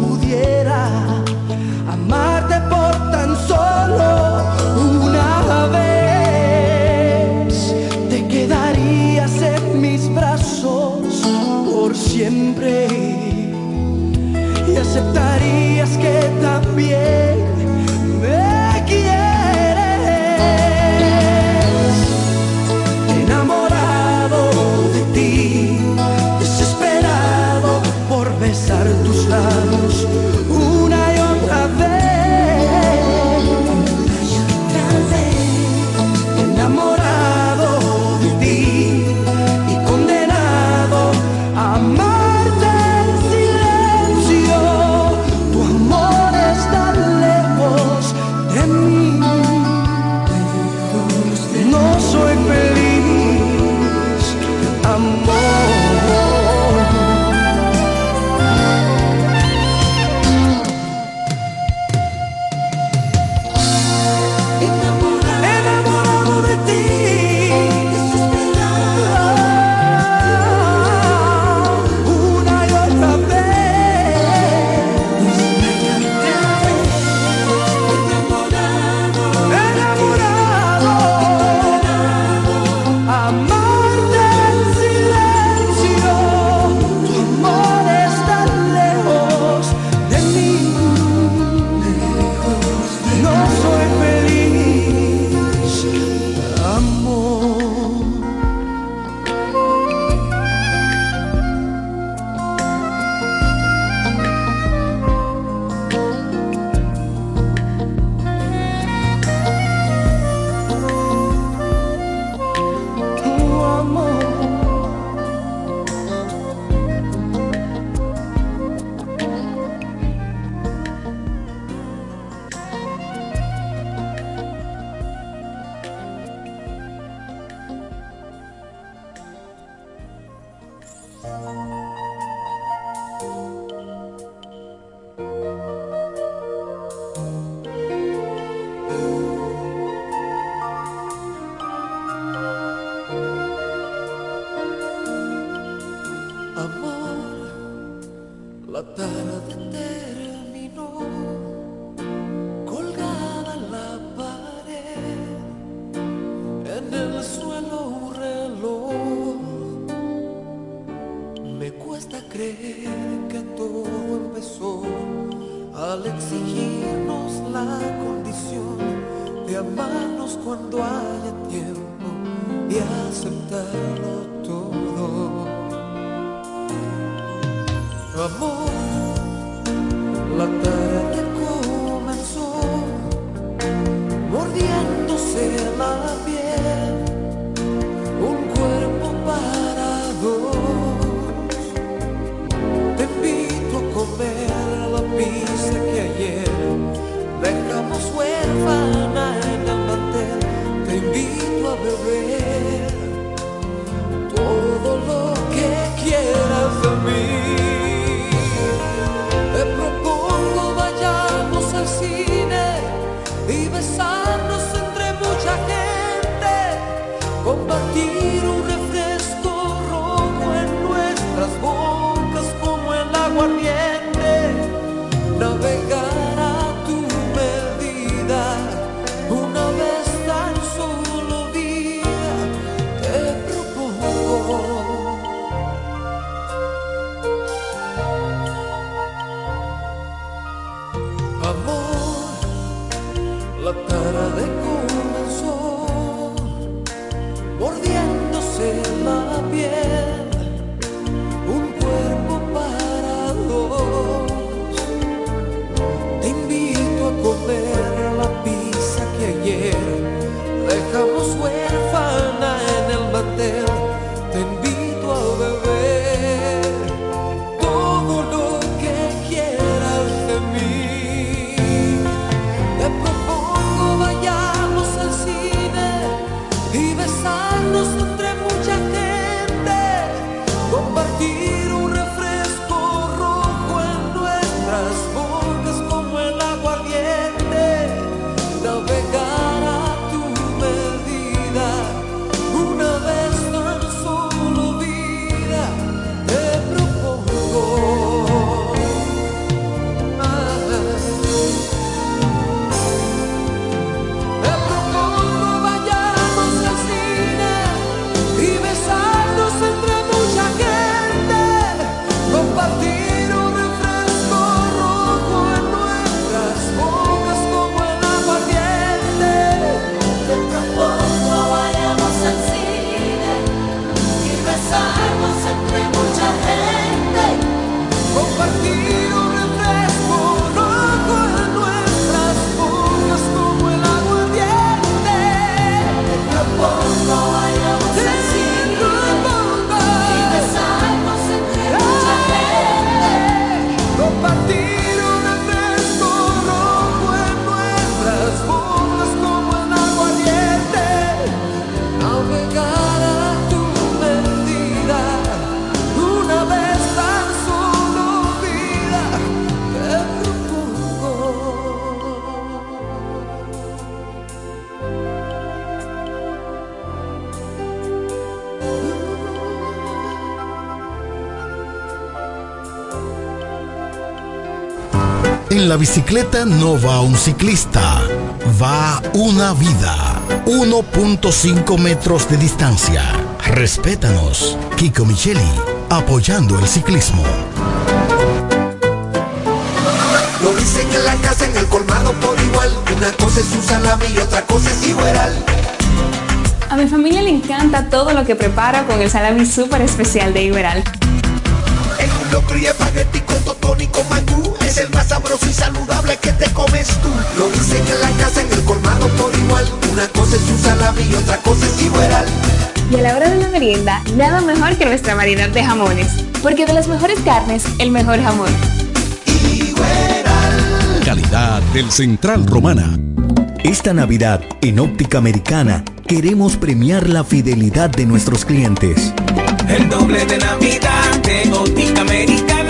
pudiera Amor, la la bicicleta no va un ciclista, va una vida. 1.5 metros de distancia. Respétanos. Kiko Micheli, apoyando el ciclismo. Lo dicen en la casa, en el colmado por igual. Una cosa es un salami y otra cosa es igual. A mi familia le encanta todo lo que prepara con el salami súper especial de Iberal. En un locro y espagueti con mangú Es el más sabroso y saludable que te comes tú Lo dicen en la casa, en el colmado por igual Una cosa es un salami y otra cosa es Iberal. Y a la hora de la merienda, nada mejor que nuestra variedad de jamones. Porque de las mejores carnes, el mejor jamón. Calidad del Central Romana. Esta Navidad, en Óptica Americana, queremos premiar la fidelidad de nuestros clientes. El doble de Navidad de Óptica Americana.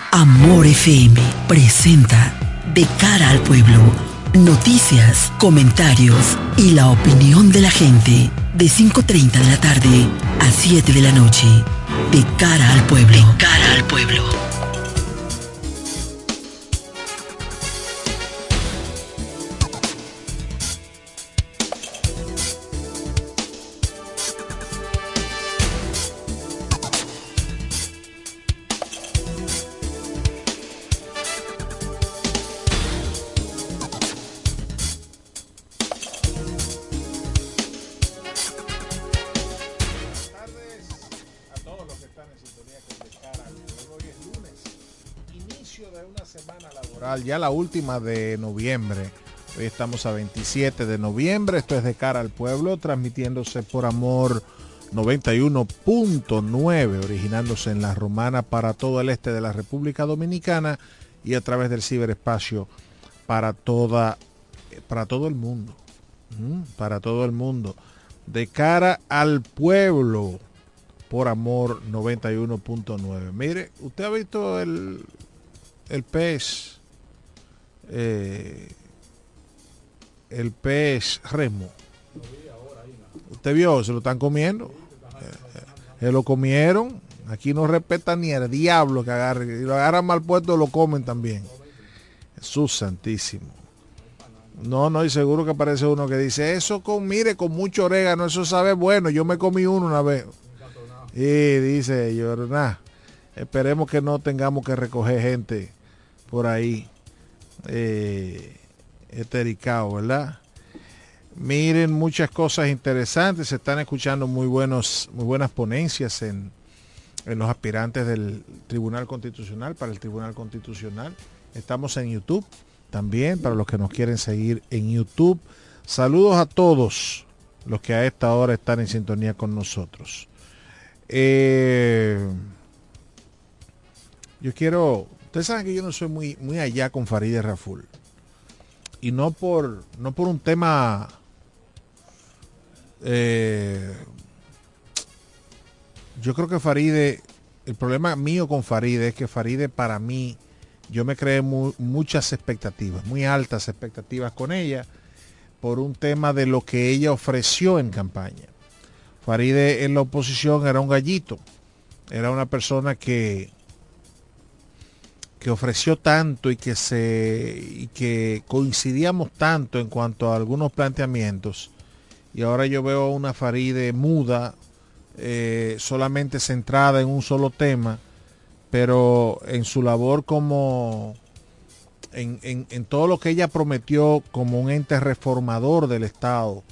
Amor FM presenta De cara al pueblo, noticias, comentarios y la opinión de la gente de 5.30 de la tarde a 7 de la noche. De cara al pueblo. De cara al pueblo. De una semana laboral, ya la última de noviembre. Hoy estamos a 27 de noviembre, esto es De Cara al Pueblo, transmitiéndose por Amor 91.9, originándose en La Romana para todo el este de la República Dominicana y a través del ciberespacio para toda para todo el mundo. Para todo el mundo. De cara al pueblo por amor 91.9. Mire, usted ha visto el, el pez, eh, el pez remo. ¿Usted vio? Se lo están comiendo. Eh, Se lo comieron. Aquí no respetan ni el diablo que agarre. Si lo agarran mal puesto, lo comen también. Jesús santísimo. No, no, y seguro que aparece uno que dice, eso con, mire, con mucho orégano, eso sabe bueno. Yo me comí uno una vez. Y dice yo, nada, esperemos que no tengamos que recoger gente por ahí eh, ¿verdad? Miren muchas cosas interesantes, se están escuchando muy buenos, muy buenas ponencias en, en los aspirantes del Tribunal Constitucional, para el Tribunal Constitucional. Estamos en YouTube también, para los que nos quieren seguir en YouTube. Saludos a todos los que a esta hora están en sintonía con nosotros. Eh, yo quiero, ustedes saben que yo no soy muy, muy allá con Farideh Raful. Y no por, no por un tema eh, yo creo que Faride, el problema mío con Faride es que Faride para mí, yo me creé mu- muchas expectativas, muy altas expectativas con ella, por un tema de lo que ella ofreció en campaña. Faride en la oposición era un gallito, era una persona que, que ofreció tanto y que se y que coincidíamos tanto en cuanto a algunos planteamientos y ahora yo veo una Faride muda eh, solamente centrada en un solo tema pero en su labor como en, en- en todo lo que ella prometió como un ente reformador del Estado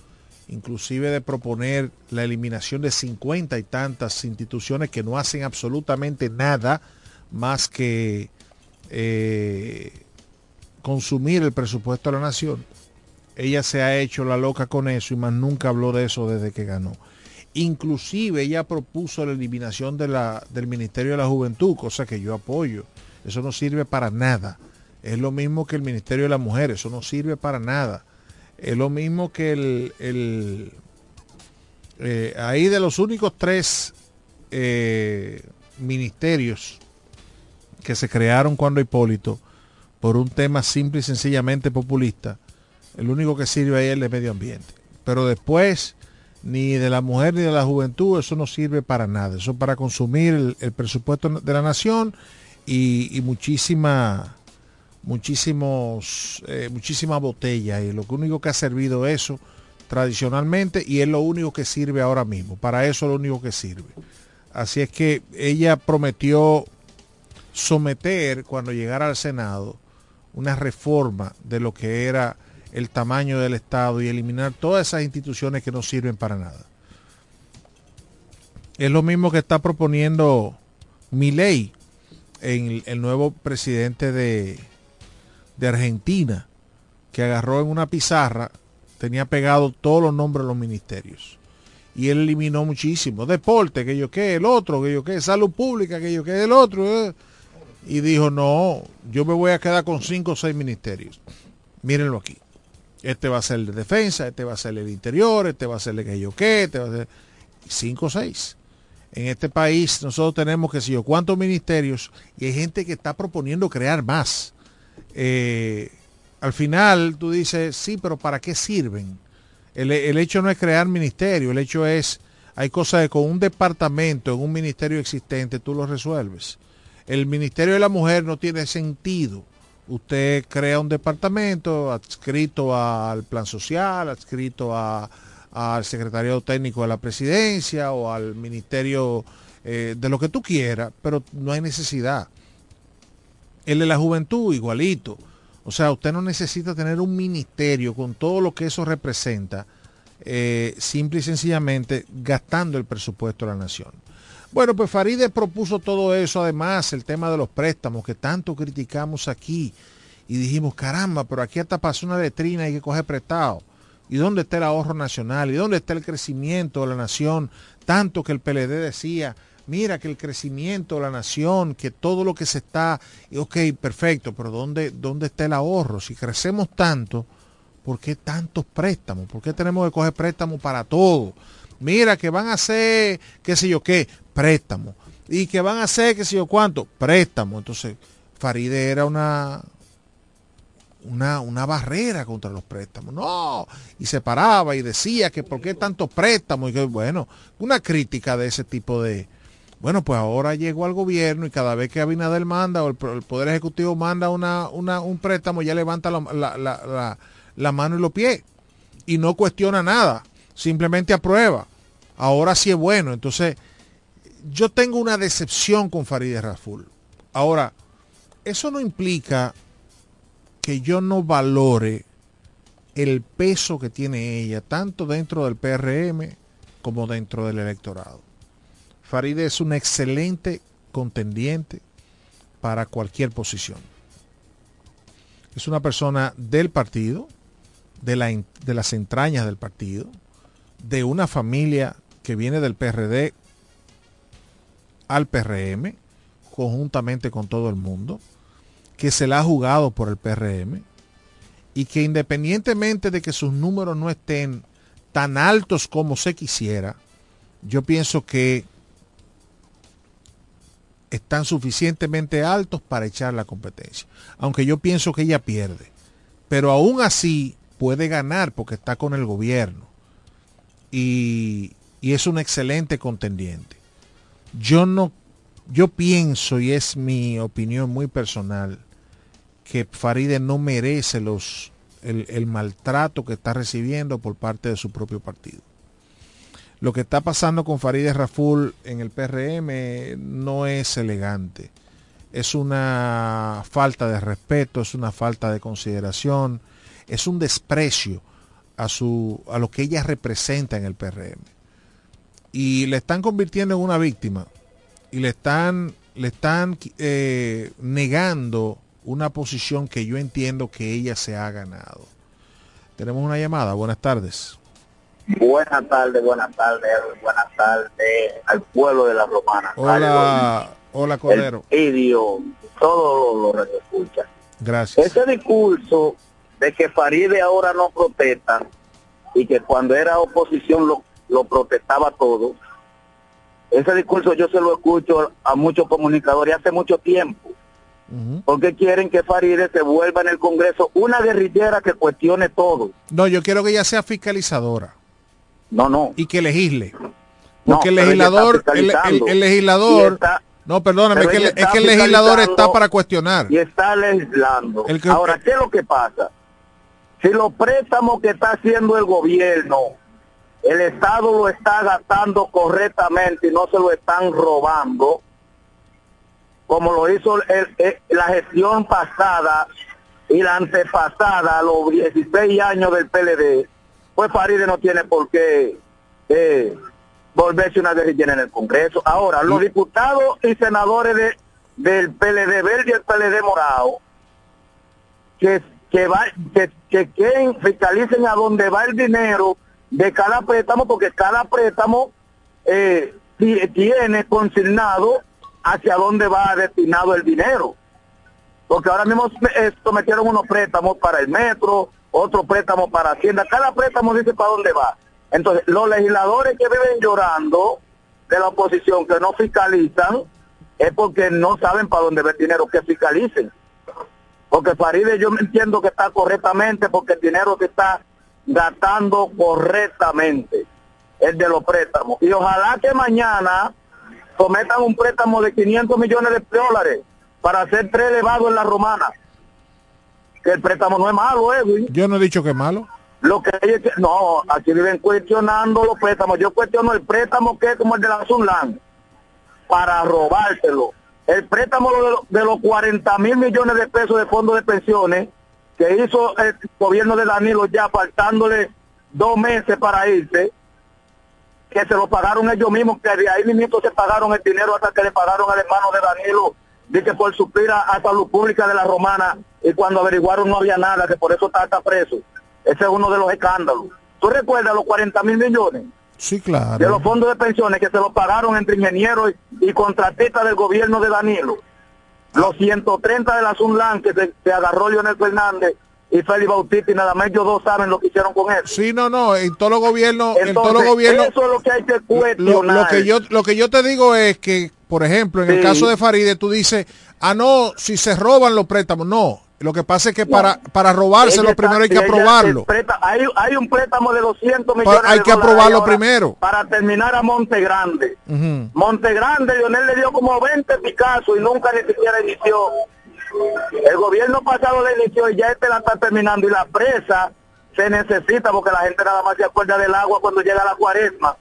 inclusive de proponer la eliminación de 50 y tantas instituciones que no hacen absolutamente nada más que eh, consumir el presupuesto de la nación. Ella se ha hecho la loca con eso y más nunca habló de eso desde que ganó. Inclusive ella propuso la eliminación de la, del Ministerio de la Juventud, cosa que yo apoyo. Eso no sirve para nada. Es lo mismo que el Ministerio de la Mujer, eso no sirve para nada. Es lo mismo que el... Eh, ahí de los únicos tres eh, ministerios que se crearon cuando Hipólito, por un tema simple y sencillamente populista, el único que sirve ahí es el de medio ambiente. Pero después, ni de la mujer ni de la juventud, eso no sirve para nada. Eso es para consumir el, presupuesto de la nación y, muchísima, muchísimos, eh, muchísima botella. Y lo único que ha servido eso tradicionalmente y es lo único que sirve ahora mismo. Para eso es lo único que sirve. Así es que ella prometió someter cuando llegara al Senado una reforma de lo que era el tamaño del Estado y eliminar todas esas instituciones que no sirven para nada. Es lo mismo que está proponiendo Milei, en el nuevo presidente de, Argentina, que agarró en una pizarra, tenía pegado todos los nombres de los ministerios. Y él eliminó muchísimo. Deporte, que yo qué, el otro, que yo qué, salud pública, que yo qué, el otro. Eh y dijo, no, yo me voy a quedar con cinco o seis ministerios. Mírenlo aquí. Este va a ser el de defensa, este va a ser el interior, este va a ser el que yo qué, este va a ser... Cinco o seis. En este país nosotros tenemos que sé yo cuántos ministerios y hay gente que está proponiendo crear más. Eh, al final tú dices, sí, pero ¿para qué sirven? El, el hecho no es crear ministerio, el hecho es, hay cosas de con un departamento en un ministerio existente tú lo resuelves. El Ministerio de la Mujer no tiene sentido. Usted crea un departamento adscrito al plan social, adscrito al secretariado técnico de la presidencia o al ministerio eh, de lo que tú quieras, pero no hay necesidad. El de la juventud, igualito. O sea, usted no necesita tener un ministerio con todo lo que eso representa, eh, simple y sencillamente gastando el presupuesto de la nación. Bueno, pues Faride propuso todo eso, además el tema de los préstamos que tanto criticamos aquí y dijimos, caramba, pero aquí hasta pasó una letrina y que coger prestado. ¿Y dónde está el ahorro nacional? ¿Y dónde está el crecimiento de la nación? Tanto que el PLD decía, mira que el crecimiento de la nación, que todo lo que se está, ok, perfecto, pero ¿dónde, dónde está el ahorro? Si crecemos tanto, ¿por qué tantos préstamos? ¿Por qué tenemos que coger préstamos para todo? Mira que van a hacer, qué sé yo qué, préstamo. Y que van a hacer, qué sé yo cuánto, préstamo. Entonces, Faride era una, una, una, barrera contra los préstamos. No, y se paraba y decía que por qué tantos préstamos. Y que, bueno, una crítica de ese tipo de... Bueno, pues ahora llegó al gobierno y cada vez que Abinader manda o el, Poder Ejecutivo manda una, una, un préstamo, ya levanta la, la, la, la, mano y los pies. Y no cuestiona nada, simplemente aprueba. Ahora sí es bueno. Entonces, yo tengo una decepción con Farideh Raful. Ahora, eso no implica que yo no valore el peso que tiene ella, tanto dentro del PRM como dentro del electorado. Farideh es un excelente contendiente para cualquier posición. Es una persona del partido, de, de las entrañas del partido, de una familia que viene del PRD al PRM, conjuntamente con todo el mundo, que se la ha jugado por el PRM y que independientemente de que sus números no estén tan altos como se quisiera, yo pienso que están suficientemente altos para echar la competencia. Aunque yo pienso que ella pierde. Pero aún así puede ganar porque está con el gobierno. Y, y es un excelente contendiente yo no, yo pienso, y es mi opinión muy personal, que Faride no merece los, el, maltrato que está recibiendo por parte de su propio partido. Lo que está pasando con Faride Raful en el PRM no es elegante. Es una falta de respeto, es una falta de consideración, es un desprecio a, su, a lo que ella representa en el PRM. Y le están convirtiendo en una víctima. Y le están, le están eh, negando una posición que yo entiendo que ella se ha ganado. Tenemos una llamada. Buenas tardes. Buenas tardes, buenas tardes, buenas tardes al pueblo de la Romana. Hola, hola Cordero. Idio, todo lo, que escucha. Gracias. Ese discurso de que Faride ahora no protesta y que cuando era oposición lo, lo protestaba todo, ese discurso yo se lo escucho a muchos comunicadores hace mucho tiempo. Porque quieren que Faride se vuelva en el Congreso una guerrillera que cuestione todo. No, yo quiero que ella sea fiscalizadora. No, no. Y que legisle. Porque el legislador, el, legislador, no, perdóname, es que, el legislador está para cuestionar. Y está legislando. Ahora, ¿qué es lo que pasa? Si los préstamos que está haciendo el gobierno, el Estado lo está gastando correctamente y no se lo están robando, como lo hizo la gestión pasada y la antepasada, los 16 años del PLD, pues Faride no tiene por qué eh, volverse una guerrillera en el Congreso. Ahora, los diputados y senadores de, del PLD verde y el PLD morado, que, que, va, que, que, fiscalicen a dónde va el dinero de cada préstamo, porque cada préstamo eh, tiene consignado hacia dónde va destinado el dinero. Porque ahora mismo esto metieron unos préstamos para el metro, otro préstamo para Hacienda, cada préstamo dice para dónde va. Entonces, los legisladores que viven llorando de la oposición, que no fiscalizan, es porque no saben para dónde va el dinero, que fiscalicen. Porque Faride yo entiendo que está correctamente, porque el dinero se está gastando correctamente, el de los préstamos. Y ojalá que mañana sometan un préstamo de 500 millones de dólares para hacer tres elevados en la romana que el préstamo no es malo, Edwin. Yo no he dicho que es malo. Lo que no, aquí viven cuestionando los préstamos. Yo cuestiono el préstamo que es como el de la Sunland para robárselo. El préstamo de, los 40 mil millones de pesos de fondos de pensiones que hizo el gobierno de Danilo ya faltándole dos meses para irse, que se lo pagaron ellos mismos, que de ahí mismo se pagaron el dinero hasta que le pagaron al hermano de Danilo, dice por suplir a salud pública de la romana y cuando averiguaron no había nada, que por eso está, está preso. Ese es uno de los escándalos. ¿Tú recuerdas los 40 mil millones? Sí, claro. De los fondos de pensiones que se los pagaron entre ingenieros y, contratistas del gobierno de Danilo. Los 130 de la Sunlan que se, agarró Leonel Fernández y Félix Bautista y nada más ellos dos saben lo que hicieron con él. Sí, no, no, en todos los gobiernos, en todos los gobiernos. Eso es lo que hay que cuestionar. Lo, que yo lo que yo te digo es que, por ejemplo, en el caso de Faride tú dices, "Ah, no, si se roban los préstamos." No, lo que pasa es que para, para robárselo primero hay que aprobarlo. hay, hay, un préstamo de 200 millones Hay que aprobarlo primero. Para terminar a Monte Grande. Monte Grande, Lionel le dio como 20 Picasso y nunca ni siquiera inició. El gobierno pasado le inició y ya este la está terminando. Y la presa se necesita porque la gente nada más se acuerda del agua cuando llega la cuaresma.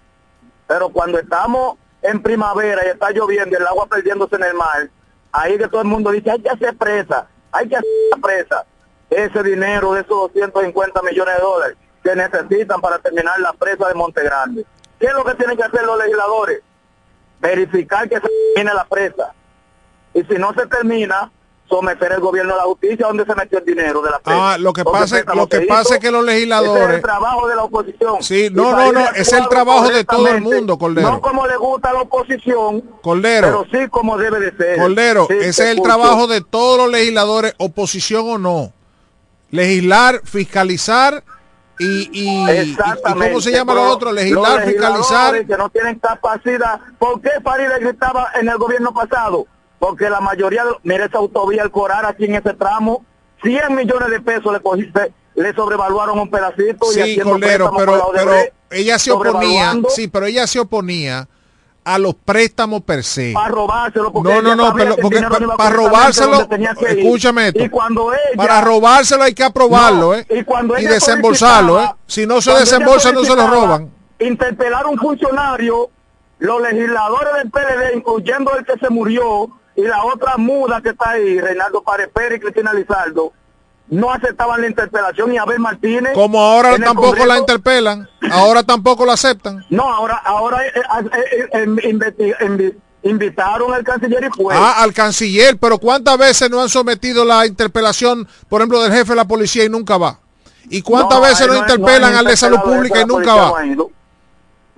Pero cuando estamos en primavera y está lloviendo y el agua perdiéndose en el mar, ahí que todo el mundo dice, hay que hacer presa hay que hacer la presa ese dinero de esos 250 millones de dólares que necesitan para terminar la presa de Monte Grande. ¿Qué es lo que tienen que hacer los legisladores? Verificar que se termine la presa. Y si no se termina, someter el gobierno a la justicia donde se metió el dinero de la. Ah, lo que pasa, lo que, pasa es que los legisladores... es el trabajo de la oposición. Sí, no, no, no, es el trabajo de todo el mundo, Cordero. No como le gusta a la oposición, Cordero, pero sí como debe de ser. Cordero, ese es el trabajo de todos los legisladores, oposición o no. Legislar, fiscalizar y, y, ¿cómo se llama lo otro? Legislar, fiscalizar. Que no tienen capacidad. ¿Por qué Faride gritaba en el gobierno pasado? Porque la mayoría, de, mire esa autovía, el Corar aquí en ese tramo, 100 millones de pesos le cogiste, le sobrevaluaron un pedacito sí, y pero, pero ella se oponía, sí, pero ella se oponía a los préstamos per se. Para robárselo, porque no, no, no, pero, porque, para, robárselo, escúchame esto, y cuando ella, para robárselo hay que aprobarlo, ¿eh? Y, cuando y desembolsarlo, ¿eh? Si no se desembolsa, no se lo roban. Interpelar a un funcionario, los legisladores del PLD, incluyendo el que se murió, y la otra muda que está ahí, Reinaldo Párez Pérez y Cristina Lizardo, no aceptaban la interpelación y Abel Martínez. Como ahora tampoco la interpelan, ahora tampoco la aceptan. No, ahora ahora eh, eh, eh, invitaron al canciller y fue. Ah, al canciller, pero ¿cuántas veces no han sometido la interpelación, por ejemplo, del jefe de la policía y nunca va? ¿Y cuántas veces no, interpelan al de salud pública y nunca va?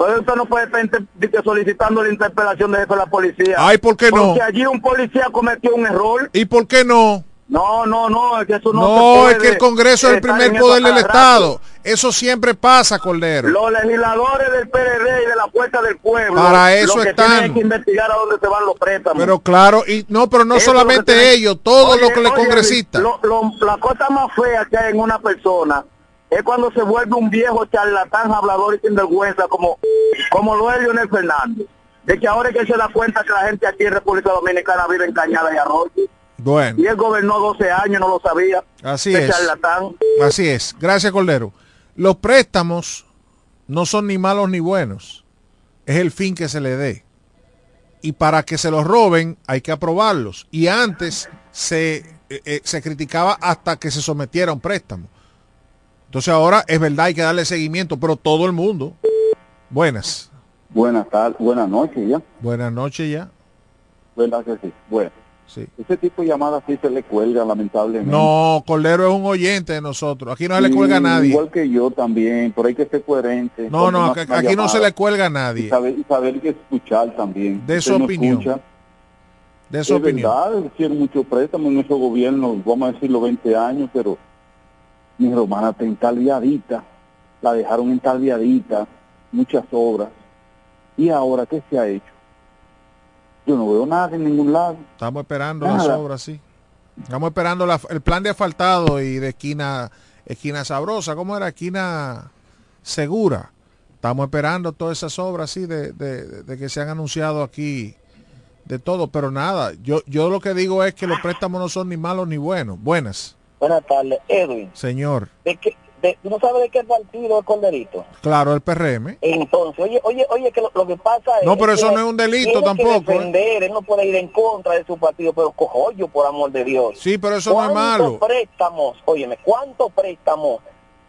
Entonces usted no puede estar solicitando la interpelación de jefe de la policía. Ay, ¿por qué no? Porque allí un policía cometió un error. ¿Y por qué no? No, no, no, es que eso no. No, es que el Congreso es el primer poder del Estado. Eso siempre pasa, Cordero. Los legisladores del PRD y de la Fuerza del Pueblo. Para eso están. Tienen que investigar a dónde se van los préstamos. Pero claro, y no, pero no solamente ellos, todos los que le congresistas. la cosa más fea que hay en una persona es cuando se vuelve un viejo charlatán, hablador y sin vergüenza, como, como lo es Leonel Fernández. De que ahora es que se da cuenta que la gente aquí en República Dominicana vive en Cañada y Arroyo. Bueno. Y él gobernó 12 años, no lo sabía. Así es. Así es. Gracias, Cordero. Los préstamos no son ni malos ni buenos. Es el fin que se le dé. Y para que se los roben hay que aprobarlos. Y antes se, eh, eh, se criticaba hasta que se sometiera a un préstamo. Entonces ahora es verdad, hay que darle seguimiento, pero todo el mundo. Buenas. Buenas tardes, buenas noches ya. Buenas noches ya. Buenas noches. Bueno. Sí. Ese tipo de llamadas sí se le cuelga, lamentablemente. No, Cordero es un oyente de nosotros. Aquí no se le cuelga a nadie. Igual que yo también, pero hay que ser coherente. No, no, aquí, no se le cuelga a nadie. Y saber, y saber que escuchar también. De su opinión. de su es opinión. Verdad, mucho préstamo en nuestro gobierno, vamos a decirlo 20 años, pero mi romana está entalviadita, la dejaron entalviadita, muchas obras. ¿Y ahora qué se ha hecho? Yo no veo nada en ningún lado. Estamos esperando las obras, sí. Estamos esperando el plan de asfaltado y de esquina, esquina sabrosa, ¿cómo era? Esquina segura. Estamos esperando todas esas obras, sí, de, de, que se han anunciado aquí de todo, pero nada, yo, yo lo que digo es que los préstamos no son ni malos ni buenos, buenas. Buenas tardes, Edwin. Señor. ¿De qué, ¿No sabe de qué partido es Corderito? Claro, el PRM. Entonces, oye, oye, oye, que lo, que pasa es... No, pero eso no es un delito tampoco. Que ¿eh? defender, él no puede ir en contra de su partido, pero yo por amor de Dios. Sí, pero eso no es malo. ¿Cuántos préstamos, óyeme, cuántos préstamos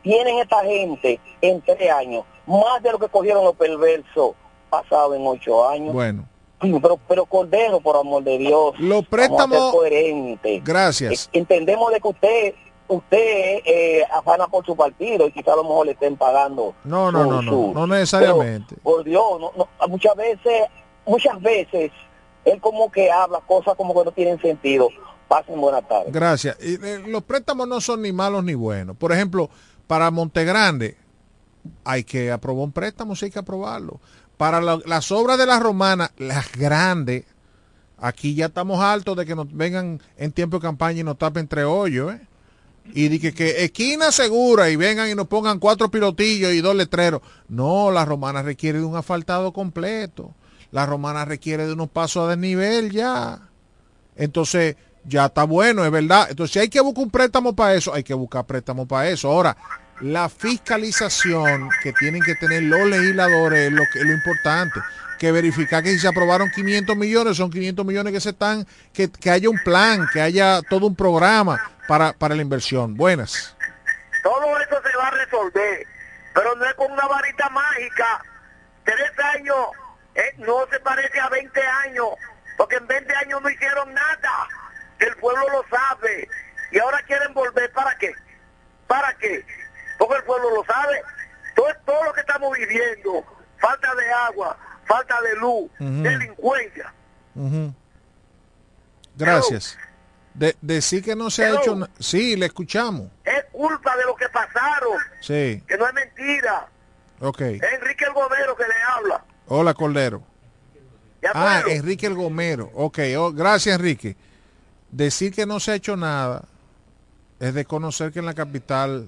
tienen esta gente en tres años? Más de lo que cogieron los perversos pasados en ocho años. Bueno. Pero, pero Cordero, por amor de Dios. Los préstamos. coherente. Gracias. Entendemos de que usted usted eh, afana por su partido y quizá a lo mejor le estén pagando. No, no, no, no, no necesariamente. por Dios, muchas veces, muchas veces, él como que habla cosas como que no tienen sentido. Pasen buena tarde. Gracias. Y, eh, los préstamos no son ni malos ni buenos. Por ejemplo, para Montegrande hay que aprobar un préstamo, sí hay que aprobarlo para las obras de las romanas, las grandes, aquí ya estamos altos de que nos vengan en tiempo de campaña y nos tapen entre hoyos, ¿eh? Y de que, esquina segura y vengan y nos pongan cuatro pilotillos y dos letreros. No, la romana requiere de un asfaltado completo. La romana requiere de unos pasos a desnivel ya. Entonces, ya está bueno, es verdad. Entonces, si hay que buscar un préstamo para eso, hay que buscar préstamo para eso. Ahora, la fiscalización que tienen que tener los legisladores es lo, que, lo importante. Que verificar que si se aprobaron 500 millones, son 500 millones que se están, que, haya un plan, que haya todo un programa para, para la inversión. Buenas. Todo eso se va a resolver, pero no es con una varita mágica. Tres años eh, no se parece a 20 años, porque en 20 años no hicieron nada. El pueblo lo sabe. Y ahora quieren volver para qué? ¿Para qué? Porque el pueblo lo sabe. Todo, todo lo que estamos viviendo, falta de agua, falta de luz, delincuencia. Gracias. De, decir que no se ha hecho Sí, le escuchamos. Es culpa de lo que pasaron. Sí. Que no es mentira. Ok. Enrique el Gomero que le habla. Hola, Cordero. Ah, Enrique el Gomero. Ok, oh, gracias, Enrique. Decir que no se ha hecho nada es de conocer que en la capital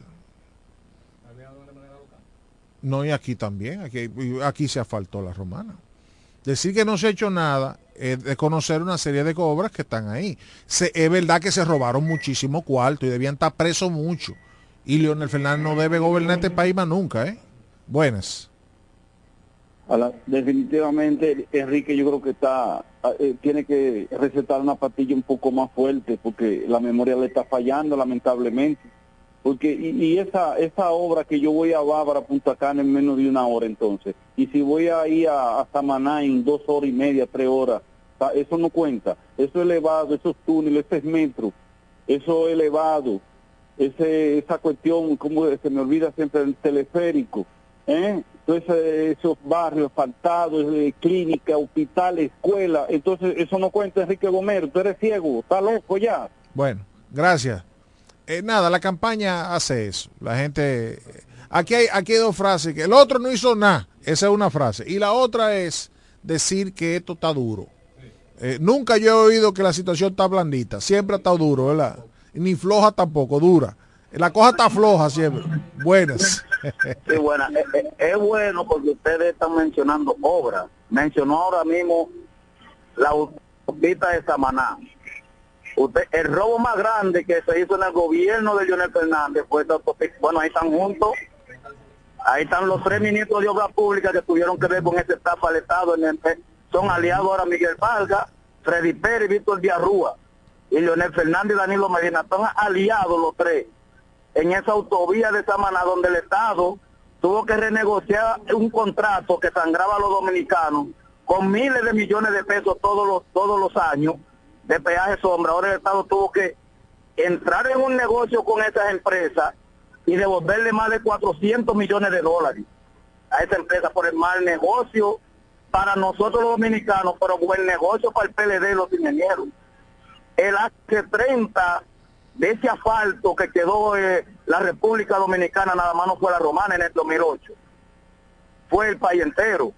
no, y aquí también, aquí, aquí se asfaltó la romana. Decir que no se ha hecho nada es conocer una serie de obras que están ahí. es verdad que se robaron muchísimo cuarto y debían estar presos mucho. Y Leonel Fernández no debe gobernar este país más nunca, ¿eh? Buenas. definitivamente, Enrique, yo creo que está eh, tiene que recetar una pastilla un poco más fuerte porque la memoria le está fallando, lamentablemente. Porque, y, esa, esa obra que yo voy a Bávara, Punta Cana en menos de una hora entonces, y si voy a ir a, a Samaná en dos horas y media, tres horas, eso no cuenta. Eso elevado, esos túneles, ese metro, eso elevado, ese, esa cuestión, como se me olvida siempre, el teleférico, ¿eh? entonces esos barrios faltados, eh, clínicas, hospitales, escuelas, entonces eso no cuenta Enrique Gomero, tú eres ciego, está loco ya. Bueno, gracias. Eh, nada, la campaña hace eso. La gente. Aquí hay, aquí hay dos frases. Que el otro no hizo nada. Esa es una frase. Y la otra es decir que esto está duro. Eh, nunca yo he oído que la situación está blandita. Siempre ha estado duro, ¿verdad? Ni floja tampoco, dura. La cosa está floja siempre. Buenas. Sí, buena. Es, bueno porque ustedes están mencionando obras. Mencionó ahora mismo la autopista de Samaná. El robo más grande que se hizo en el gobierno de Leonel Fernández fue esta. Bueno, ahí están juntos. Ahí están los tres ministros de Obras Públicas que tuvieron que ver con esta etapa del Estado. Son aliados ahora Miguel Valga, Freddy Pérez, Víctor Díaz Rúa y Leonel Fernández y Danilo Medina. Son aliados los tres en esa autovía de Samaná donde el Estado tuvo que renegociar un contrato que sangraba a los dominicanos con miles de millones de pesos todos los, todos los años de peaje sombra. Ahora el Estado tuvo que entrar en un negocio con esas empresas y devolverle más de 400 millones de dólares a esa empresa por el mal negocio para nosotros los dominicanos, pero buen negocio para el PLD los ingenieros. El H30 de ese asfalto que quedó en la República Dominicana, nada más no fue la romana en el 2008. Fue el país entero.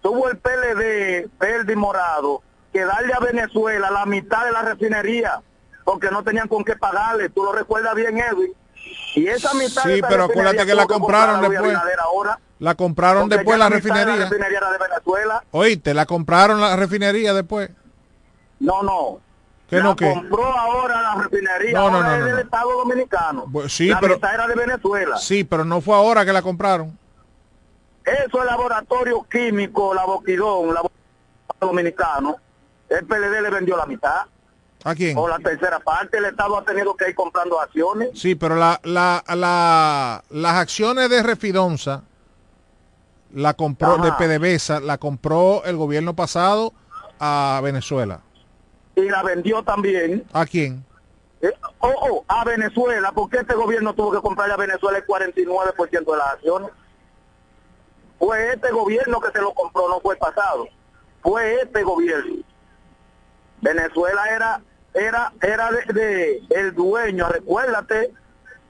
Tuvo el PLD verde morado que darle a Venezuela la mitad de la refinería porque no tenían con qué pagarle. Tú lo recuerdas bien, Edwin. Y esa mitad Sí, pero acuérdate que la compraron después. La compraron después la refinería. La refinería de Venezuela. Oíste, la compraron la refinería después. No, no. ¿Qué la no qué? compró ahora la refinería. No, ahora no, es del. Estado Dominicano. Bu- sí, la pero- mitad era de Venezuela. Sí, pero no fue ahora que la compraron. Eso es laboratorio químico, la Boquidón, laboratorio dominicano. El PLD le vendió la mitad. ¿A quién? O la tercera parte. El Estado ha tenido que ir comprando acciones. Sí, pero la, la, la, las acciones de Refidonza, la compró, Ajá. de PDVSA, la compró el gobierno pasado a Venezuela. Y la vendió también. ¿A quién? Eh, oh, oh, a Venezuela, porque este gobierno tuvo que comprarle a Venezuela el 49% de las acciones. Fue este gobierno que se lo compró, no fue el pasado. Fue este gobierno. Venezuela era era era de, de el dueño. Recuérdate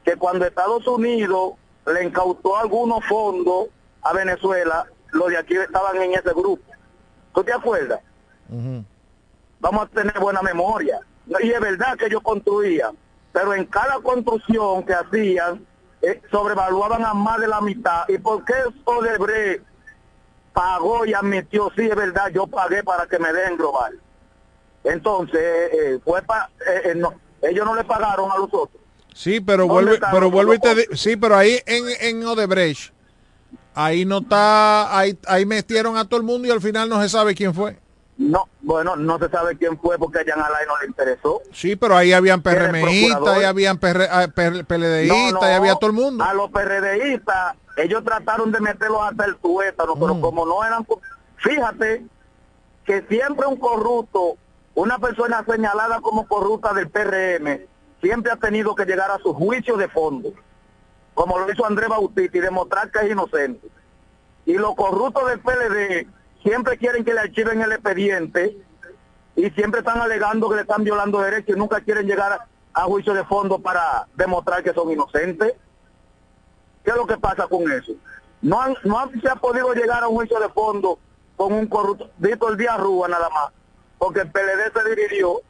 que cuando Estados Unidos le incautó algunos fondos a Venezuela, los de aquí estaban en ese grupo. ¿Tú te acuerdas? vamos a tener buena memoria. Y es verdad que ellos construían, pero en cada construcción que hacían, eh, sobrevaluaban a más de la mitad. ¿Y por qué Odebrecht pagó y admitió, sí, es verdad, yo pagué para que me dejen global? Entonces, eh, fue pa- eh, eh, no, ellos no le pagaron a los otros. Sí, pero ¿Dónde vuelve, pero vuelve y te di- sí, pero ahí en, en Odebrecht, ahí no está, ahí, ahí metieron a todo el mundo y al final no se sabe quién fue. No, bueno, no se sabe quién fue porque a Jan no le interesó. Sí, pero ahí habían PRMistas, ahí habían PR, ah, PR PLDistas, No, no, ahí había todo el mundo. A los PRDistas, ellos trataron de meterlos hasta el tuétano, Mm. pero como no eran... Fíjate que siempre un corrupto, una persona señalada como corrupta del PRM, siempre ha tenido que llegar a su juicio de fondo, como lo hizo Andrés Bautista, y demostrar que es inocente. Y los corruptos del PLD siempre quieren que le archiven el expediente y siempre están alegando que le están violando derechos y nunca quieren llegar a, juicio de fondo para demostrar que son inocentes. ¿Qué es lo que pasa con eso? No, han- no han- se ha podido llegar a un juicio de fondo con un corrupto, Dito el día Rúa nada más, porque el PLD se dividió,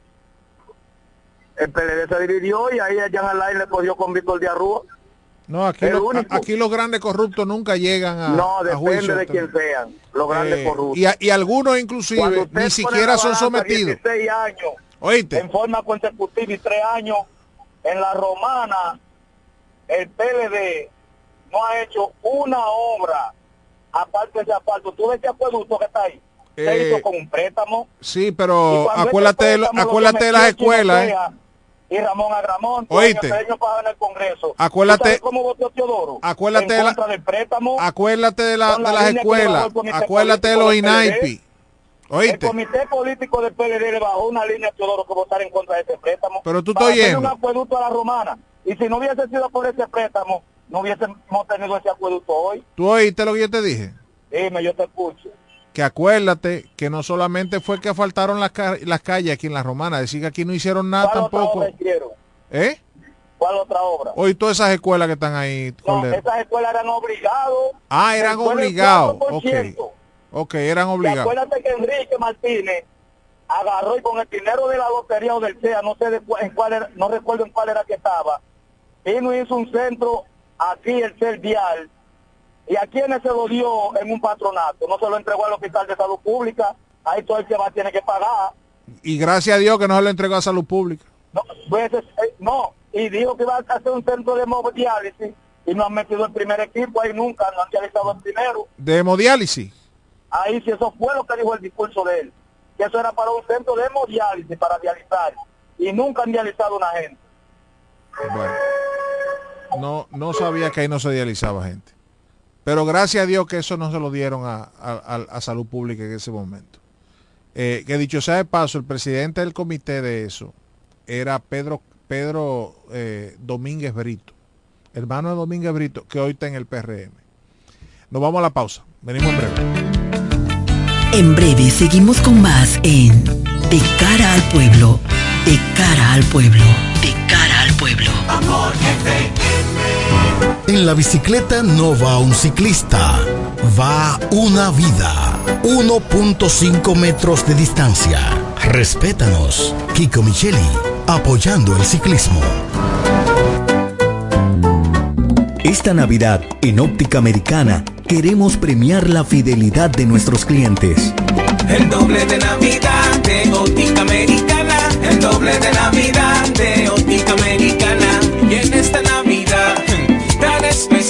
el PLD se dividió y ahí a Jan Alain le cogió con Víctor Díaz Rúa. No, aquí, lo- los grandes corruptos nunca llegan a, no, a depende juicio. de quién sean, los grandes Eh, corruptos. y, a- y algunos inclusive ni siquiera son sometidos. 16 años Oíste. en forma consecutiva y tres años en la romana, el PLD no ha hecho una obra aparte de ese asfalto, tú ves ese acueducto que está ahí. Se hizo Eh, con un préstamo. Sí, pero acuérdate, lo acuérdate de las escuelas, ¿eh? Sea Y Ramón Agramón, Oíste. años en el Congreso. Acuérdate- ¿Tú sabes cómo votó Teodoro? Acuérdate de la- del préstamo. Acuérdate de, la, Con de la las escuelas, el acuérdate de los. INAIPI. El Oíste, comité político del PLD le bajó una línea a Teodoro que votar en contra de ese préstamo. Pero tú estás un acueducto a la romana. Y si no hubiese sido por ese préstamo, no hubiésemos tenido ese acueducto hoy. tú oíste lo que yo te dije. Dime, yo te escucho. Que acuérdate que no solamente fue que faltaron las, ca- las calles aquí en la Romana, decir que aquí no hicieron nada ¿Cuál otra tampoco. obra hicieron? ¿Eh? ¿Cuál otra obra? Hoy todas esas escuelas que están ahí, No, esas escuelas eran obligados. Ah, eran obligados. Ok. 4%. Ok, eran obligados. acuérdate que Enrique Martínez agarró y con el dinero de la lotería o del CEA, no sé de cu- en cuál era, no recuerdo en cuál era que estaba, vino y hizo un centro aquí, el CER Vial, y a quienes se lo dio en un patronato, no se lo entregó al Hospital de Salud Pública, ahí todo el que va tiene que pagar. Y gracias a Dios que no se lo entregó a salud pública. No, pues, eh, no, y dijo que iba a hacer un centro de hemodiálisis y no han metido el primer equipo ahí nunca, no han realizado el primero. De hemodiálisis. Ahí sí, eso fue lo que dijo el discurso de él, que eso era para un centro de hemodiálisis, para dializar, y nunca han dializado una gente. Bueno. No, no sabía que ahí no se dializaba gente. Pero gracias a Dios que eso no se lo dieron a, a- salud pública en ese momento. Eh, que dicho sea de paso, el presidente del comité de eso era Pedro, Pedro eh, Domínguez Brito, hermano de Domínguez Brito, que hoy está en el PRM. Nos vamos a la pausa. Venimos en breve. En breve seguimos con más en De cara al pueblo, de cara al pueblo, de cara al pueblo. Amor FM. En la bicicleta no va un ciclista, va una vida. 1.5 metros de distancia. Respétanos. Kiko Micheli, apoyando el ciclismo. Esta Navidad, en Óptica Americana, queremos premiar la fidelidad de nuestros clientes. El doble de Navidad de Óptica Americana. El doble de Navidad de Óptica Americana. Y en esta Navidad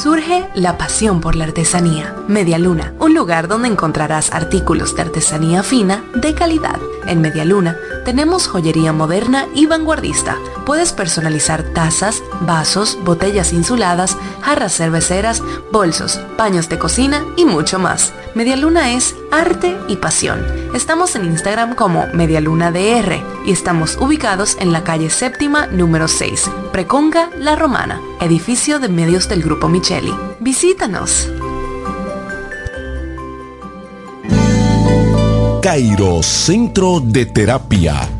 Surge la pasión por la artesanía. Media Luna, un lugar donde encontrarás artículos de artesanía fina de calidad. En Media Luna tenemos joyería moderna y vanguardista. Puedes personalizar tazas, vasos, botellas insuladas, jarras cerveceras, bolsos, paños de cocina y mucho más. Media Luna es arte y pasión. Estamos en Instagram como MedialunaDR y estamos ubicados en la calle séptima número 6, Preconga La Romana, edificio de medios del Grupo Micheli. Visítanos. Cairo Centro de Terapia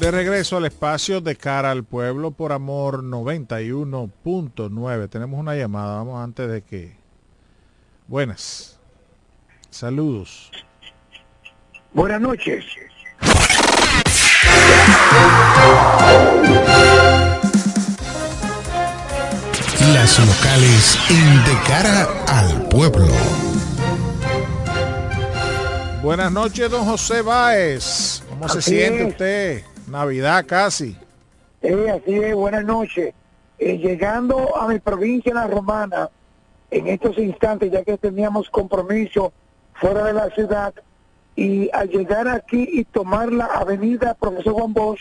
De regreso al espacio de cara al pueblo por amor 91.9. Tenemos una llamada, vamos antes de que... Buenas. Saludos. Buenas noches. Las locales en De cara al pueblo. Buenas noches, don José Báez. ¿Cómo se siente usted? Navidad casi. Eh, así es, buenas noches. Eh, llegando a mi provincia, La Romana, en estos instantes, ya que teníamos compromiso fuera de la ciudad, y al llegar aquí y tomar la avenida Profesor Juan Bosch,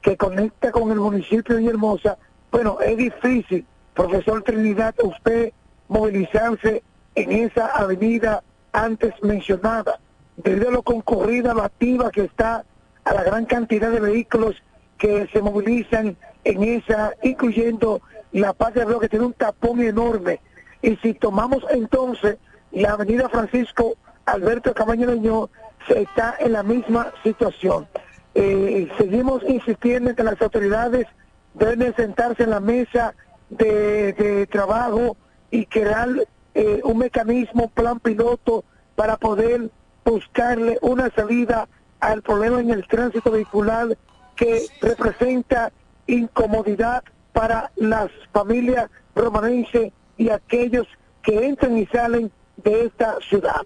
que conecta con el municipio de Hermosa, bueno, es difícil, profesor Trinidad, usted movilizarse en esa avenida antes mencionada, a lo concurrida, activa que está a la gran cantidad de vehículos que se movilizan en esa, incluyendo la parte de que tiene un tapón enorme. Y si tomamos entonces la avenida Francisco Alberto Camaño Leño, se está en la misma situación. Eh, seguimos insistiendo en que las autoridades deben sentarse en la mesa de, trabajo y crear eh, un mecanismo, plan piloto, para poder buscarle una salida al problema en el tránsito vehicular que representa incomodidad para las familias romanenses y aquellos que entran y salen de esta ciudad.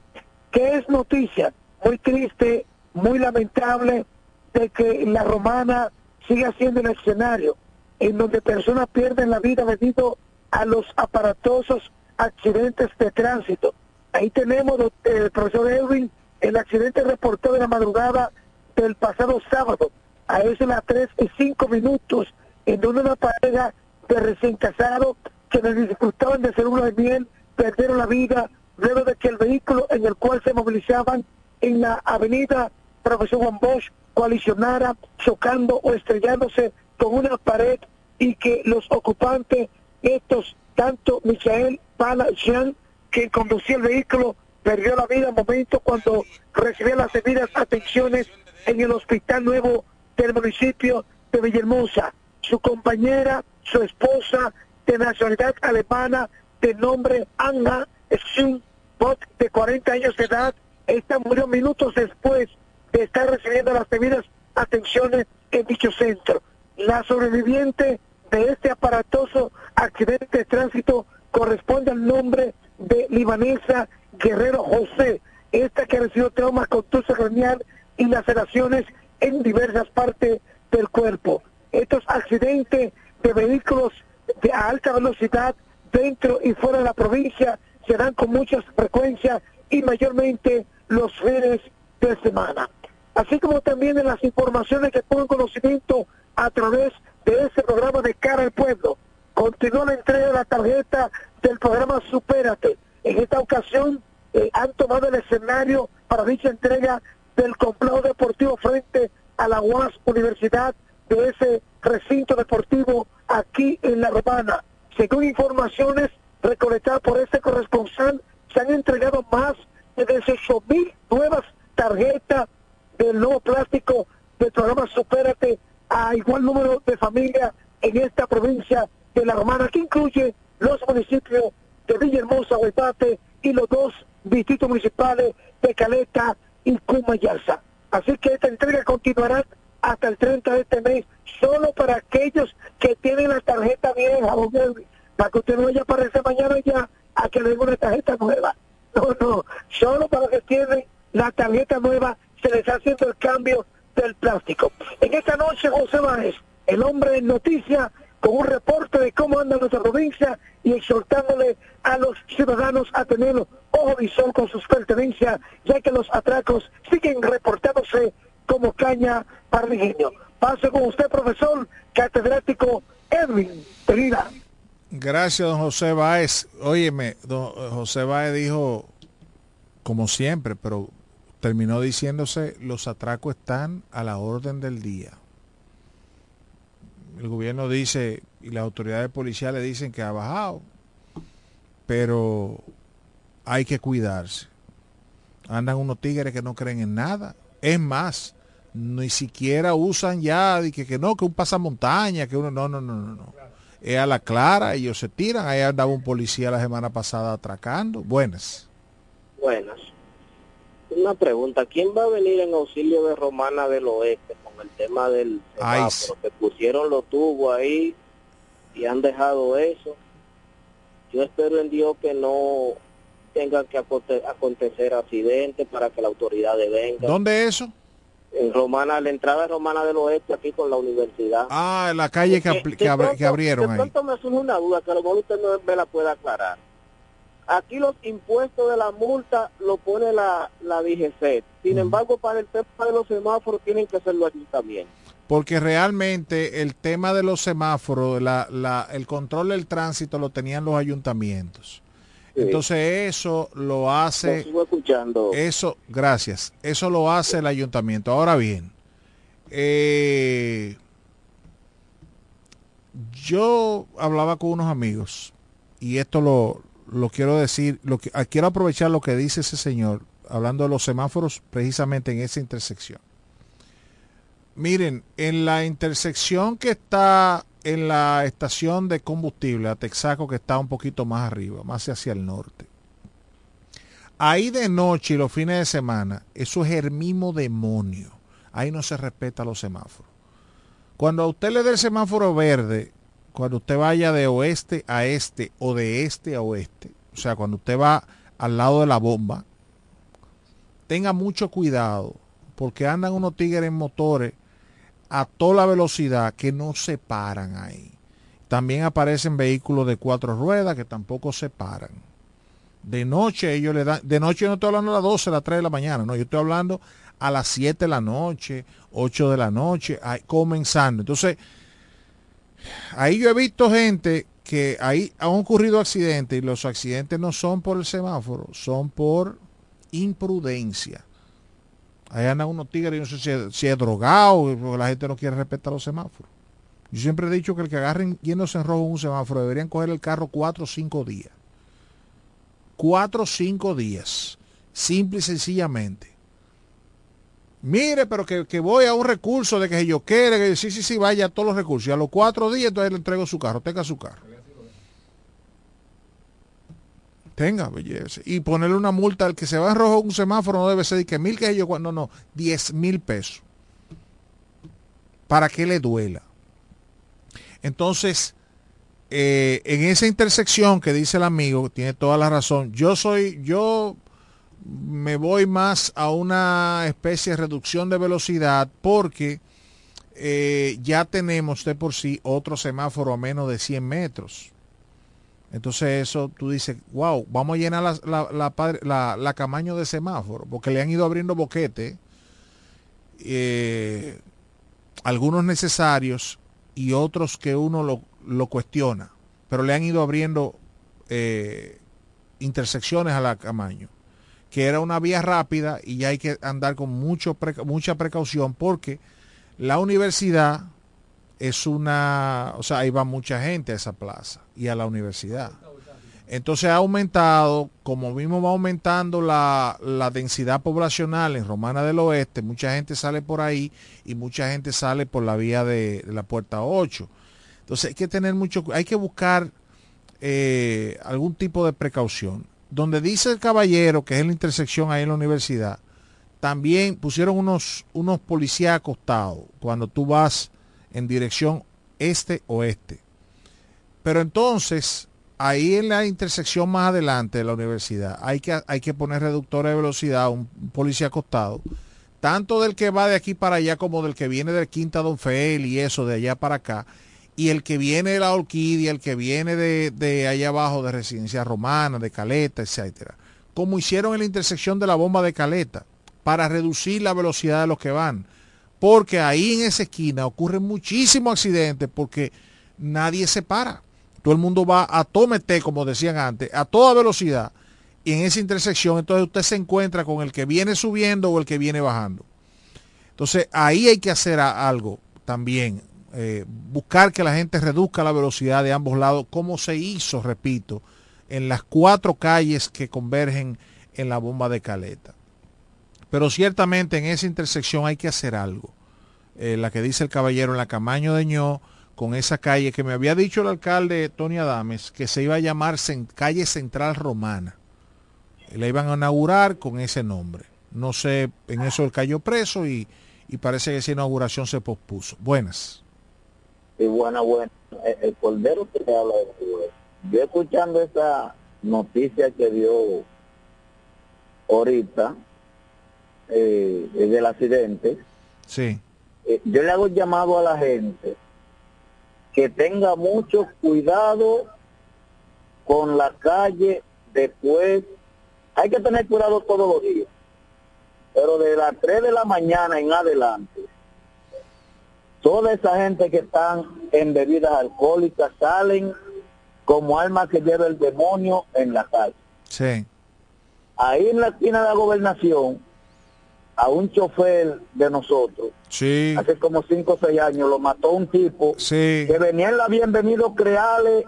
¿Qué es noticia? Muy triste, muy lamentable de que la romana siga siendo el escenario en donde personas pierden la vida debido a los aparatosos accidentes de tránsito. Ahí tenemos el profesor Edwin el accidente reportó de la madrugada del pasado sábado, a eso las 3 y 5 minutos, en donde una pareja de recién casados que disfrutaban de ser uno de miel perdieron la vida luego de que el vehículo en el cual se movilizaban en la avenida Profesor Juan Bosch coalicionara chocando o estrellándose con una pared y que los ocupantes, estos, tanto Michael Pala Jean, que conducía el vehículo, perdió la vida en momento cuando recibía las debidas atenciones en el hospital nuevo del municipio de Villahermosa. Su compañera, su esposa de nacionalidad alemana, de nombre Anna Schunbot, de 40 años de edad, esta murió minutos después de estar recibiendo las debidas atenciones en dicho centro. La sobreviviente de este aparatoso accidente de tránsito corresponde al nombre de libanesa Guerrero José, esta que recibió trauma contuso craneal y laceraciones en diversas partes del cuerpo. Estos accidentes de vehículos de alta velocidad dentro y fuera de la provincia se dan con mucha frecuencia y mayormente los fines de semana. así como también en las informaciones que pongo en conocimiento a través de ese programa de cara al pueblo. Continúa la entrega de la tarjeta del programa Supérate. En esta ocasión eh, han tomado el escenario para dicha entrega del complejo deportivo frente a la UAS Universidad de ese recinto deportivo aquí en La Romana. Según informaciones recolectadas por este corresponsal, se han entregado más de 18 mil nuevas tarjetas del nuevo plástico del programa Supérate a igual número de familias en esta provincia de La Romana, que incluye los municipios de Villahermosa, Huepate y los dos distritos municipales de Caleta y Cumayalza. Así que esta entrega continuará hasta el 30 de este mes, solo para aquellos que tienen la tarjeta vieja, para que usted no vaya a aparecer mañana ya a que le den una tarjeta nueva. No, no, solo para los que tienen la tarjeta nueva se les está haciendo el cambio del plástico. En esta noche, José Báez, el hombre en noticia, con un reporte de cómo anda nuestra provincia y exhortándole a los ciudadanos a tener ojo visor con sus pertenencias, ya que los atracos siguen reportándose como caña para niño. Paso con usted, profesor catedrático Edwin Pereira. Gracias, don José Báez. Óyeme, don José Báez dijo, como siempre, pero terminó diciéndose, los atracos están a la orden del día. El gobierno dice, y las autoridades policiales dicen que ha bajado, pero hay que cuidarse. Andan unos tigres que no creen en nada. Es más, ni siquiera usan ya de que, que no, que un pasamontaña, que uno, no, no, no, no, no. Es a la clara, ellos se tiran. Ahí andaba un policía la semana pasada atracando. Buenas. Buenas. Una pregunta, ¿quién va a venir en auxilio de Romana del Oeste con el tema del semáforo? Que pusieron los tubos ahí y han dejado eso. Yo espero en Dios que no tengan que acontecer accidentes para que la autoridad venga. ¿Dónde eso? En Romana, la entrada de Romana del Oeste, aquí con la universidad. Ah, en la calle que, que, abrieron de pronto me surge una duda que a lo mejor usted no me la puede aclarar. Aquí los impuestos de la multa lo pone la, la DGC. Sin embargo, para el tema de los semáforos tienen que hacerlo también. Porque realmente el tema de los semáforos, la, la, el control del tránsito lo tenían los ayuntamientos. Entonces eso lo hace... escuchando. Eso, gracias. Eso lo hace el ayuntamiento. Ahora bien, eh, yo hablaba con unos amigos y esto lo, lo quiero decir, lo que, ah, quiero aprovechar lo que dice ese señor, hablando de los semáforos precisamente en esa intersección. Miren, en la intersección que está en la estación de combustible, a Texaco, que está un poquito más arriba, más hacia el norte. Ahí de noche y los fines de semana, eso es el mismo demonio. Ahí no se respeta los semáforos. Cuando a usted le dé el semáforo verde, cuando usted vaya de oeste a este o de este a oeste, o sea, cuando usted va al lado de la bomba, tenga mucho cuidado, porque andan unos tigres en motores a toda velocidad que no se paran ahí. También aparecen vehículos de cuatro ruedas que tampoco se paran. De noche ellos le dan, de noche yo no estoy hablando a las 12, a las 3 de la mañana, no, yo estoy hablando a las 7 de la noche, 8 de la noche, comenzando. Entonces, ahí yo he visto gente que ahí han ocurrido accidentes y los accidentes no son por el semáforo, son por imprudencia. Ahí andan unos tigres y no sé si es, drogado, porque la gente no quiere respetar los semáforos. Yo siempre he dicho que el que agarren yéndose en rojo un semáforo deberían coger el carro cuatro o cinco días. Cuatro o cinco días. Simple y sencillamente. Mire, pero que, voy a un recurso de que yo quiera, que sí, sí, sí, vaya a todos los recursos. Y a los cuatro días entonces le entrego su carro, tenga su carro. Tenga, belleza. Y ponerle una multa al que se va en rojo un semáforo no debe ser de que mil que yo no, no, diez mil pesos. Para que le duela. Entonces, eh, en esa intersección que dice el amigo, tiene toda la razón. Yo soy, yo me voy más a una especie de reducción de velocidad porque eh, ya tenemos de por sí otro semáforo a menos de 100 metros. Entonces eso tú dices, wow, vamos a llenar la, la, camaño de semáforo, porque le han ido abriendo boquete eh, algunos necesarios y otros que uno lo, lo cuestiona, pero le han ido abriendo eh, intersecciones a la Camaño, que era una vía rápida y ya hay que andar con mucho, mucha precaución porque la universidad es una, o sea, ahí va mucha gente a esa plaza y a la universidad. Entonces ha aumentado, como mismo va aumentando la, densidad poblacional en Romana del Oeste, mucha gente sale por ahí y mucha gente sale por la vía de, la puerta 8. Entonces hay que tener mucho, hay que buscar eh, algún tipo de precaución. Donde dice el caballero, que es la intersección ahí en la universidad, también pusieron unos, unos policías acostados cuando tú vas en dirección este-oeste. Pero entonces ahí en la intersección más adelante de la universidad hay que, hay que poner reductor de velocidad, un, policía acostado, tanto del que va de aquí para allá como del que viene del Quinta Don Fel y eso de allá para acá, y el que viene de la Orquídea, el que viene de, de allá abajo de Residencia Romana, de Caleta, etcétera, como hicieron en la intersección de la bomba de Caleta, para reducir la velocidad de los que van. Porque ahí en esa esquina ocurren muchísimos accidentes porque nadie se para todo el mundo va a tomete, como decían antes, a toda velocidad. Y en esa intersección, entonces usted se encuentra con el que viene subiendo o el que viene bajando. Entonces ahí hay que hacer algo también. Eh, buscar que la gente reduzca la velocidad de ambos lados, como se hizo, repito, en las cuatro calles que convergen en la bomba de Caleta. Pero ciertamente en esa intersección hay que hacer algo. Eh, la que dice el caballero en la Camaño de Ño, con esa calle que me había dicho el alcalde Tony Adames que se iba a llamar calle Central Romana. La iban a inaugurar con ese nombre. No sé, en eso él cayó preso y, parece que esa inauguración se pospuso. Buenas. Sí, buena, buena. El, Cordero que habla de Yo escuchando esa noticia que dio ahorita eh, del accidente. Sí. Eh, yo le hago llamado a la gente que tenga mucho cuidado con la calle después. Hay que tener cuidado todos los días, pero de las 3 de la mañana en adelante, toda esa gente que están en bebidas alcohólicas salen como alma que lleva el demonio en la calle. Sí. Ahí en la esquina de la gobernación a un chofer de nosotros. Sí. Hace como 5 o 6 años lo mató un tipo que venía en la Bienvenido Creales.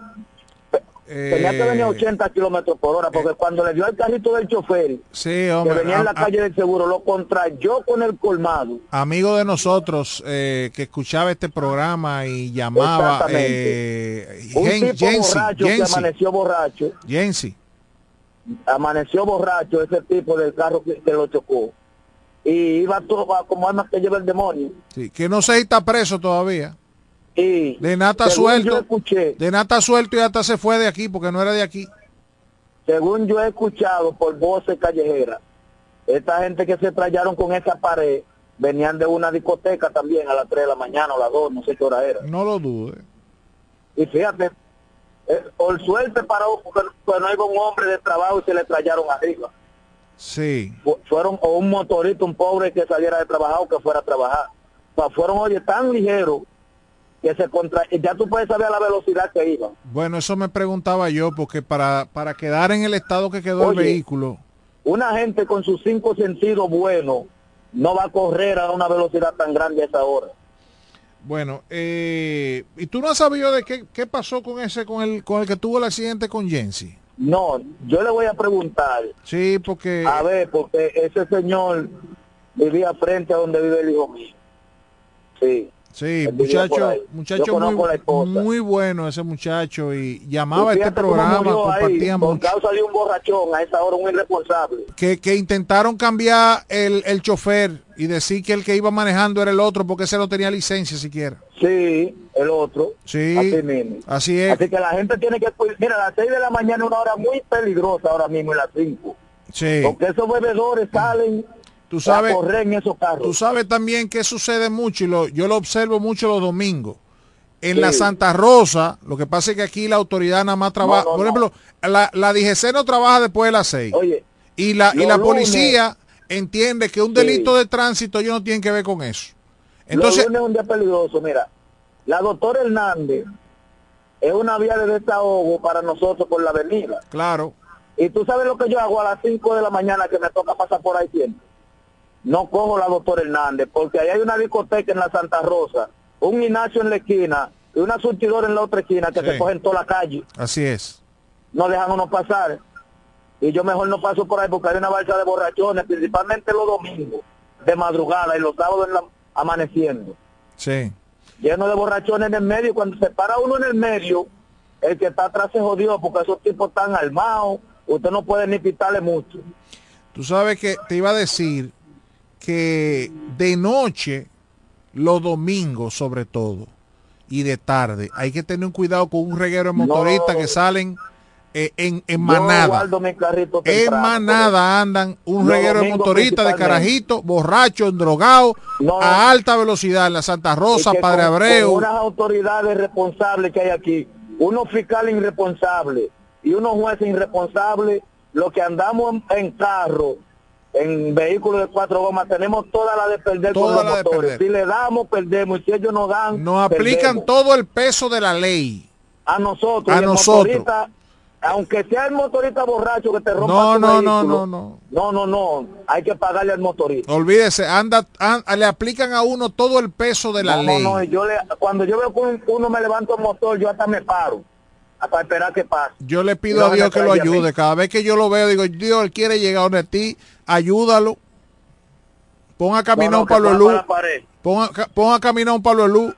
Tenía que venir a 80 eh, kilómetros por hora, porque eh. cuando le dio el carrito del chofer, sí, que venía en la calle del seguro, lo contrayó con el colmado. Amigo de nosotros eh, que escuchaba este programa y llamaba. Eh, un tipo borracho que amaneció borracho. Jensi. Amaneció borracho ese tipo del carro que lo chocó y iba todo como armas que lleva el demonio. Sí, que no se está preso todavía. Y de nata suelto. de nata suelto y hasta se fue de aquí porque no era de aquí. Según yo he escuchado por voces callejeras, esta gente que se trajeron con esa pared venían de una discoteca también a las 3 de la mañana o las 2, no sé qué hora era. No lo dude. Y fíjate, eh, por suerte paró porque no iba un hombre de trabajo y se le trajeron arriba. Sí. fueron o un motorista, un pobre que saliera de trabajar o que fuera a trabajar. O fueron, oye, tan ligeros que se contra... Ya tú puedes saber la velocidad que iban. Bueno, eso me preguntaba yo, porque para, para quedar en el estado que quedó el vehículo... Una gente con sus cinco sentidos buenos no va a correr a una velocidad tan grande a esa hora. Bueno, eh, ¿y tú no has sabido de qué, qué pasó con ese, con el, con el que tuvo el accidente con Jensi? No, yo le voy a preguntar. Sí, porque... A ver, porque ese señor vivía frente a donde vive el hijo mío. Sí. Sí, muchacho, muchacho muy, bueno ese muchacho y llamaba a este programa, compartíamos. Por causa de un borrachón, a esa hora un irresponsable. Que, que intentaron cambiar el, el chofer y decir que el que iba manejando era el otro porque ese no tenía licencia siquiera. Sí, el otro. Sí, así, es. Así que la gente tiene que... Mira, a las 6 de la mañana es una hora muy peligrosa ahora mismo, en las 5. Sí. Porque esos bebedores salen Tú sabes, en esos carros. Tú sabes también que sucede mucho y lo, yo lo observo mucho los domingos. En la Santa Rosa, lo que pasa es que aquí la autoridad nada más trabaja. por ejemplo, la, la DGC no trabaja después de las seis. Oye, y la, y la policía entiende que un delito de tránsito ellos no tienen que ver con eso. Entonces, es un día peligroso, mira. La doctora Hernández es una vía de desahogo para nosotros por la avenida. Claro. Y tú sabes lo que yo hago a las 5 de la mañana que me toca pasar por ahí siempre. No cojo la doctora Hernández, porque ahí hay una discoteca en la Santa Rosa, un gimnasio en la esquina y una surtidora en la otra esquina que se cogen toda la calle. Así es. No dejan uno pasar. Y yo mejor no paso por ahí porque hay una balsa de borrachones, principalmente los domingos, de madrugada y los sábados amaneciendo. Sí. Lleno de borrachones en el medio. Cuando se para uno en el medio, el que está atrás se jodió porque esos tipos están armados usted no puede ni pitarle mucho. Tú sabes que te iba a decir que de noche, los domingos sobre todo, y de tarde, hay que tener un cuidado con un reguero de motoristas que salen eh, en, en, manada. En manada andan un reguero de motoristas de carajito, borracho, drogado, a alta velocidad en la Santa Rosa, Padre Abreu. unas autoridades responsables que hay aquí, unos fiscales irresponsables, y unos jueces irresponsables, los que andamos en, carro, en vehículos de cuatro gomas, tenemos toda la de perder con los motores. Si le damos, perdemos. Y si ellos nos dan, nos aplican todo el peso de la ley. A nosotros. A nosotros. Aunque sea el motorista borracho que te rompa no, no, no, no, no. No, no, no. Hay que pagarle al motorista. Olvídese, anda, le aplican a uno todo el peso de la ley. No, no, yo le, cuando yo veo que uno me levanta el motor, yo hasta me paro para esperar que pase. Yo le pido a Dios que lo ayude. Cada vez que yo lo veo, digo, Dios, él quiere llegar donde ti, ayúdalo. Pon a caminar un palo de luz. Pon a, caminar un palo de luz.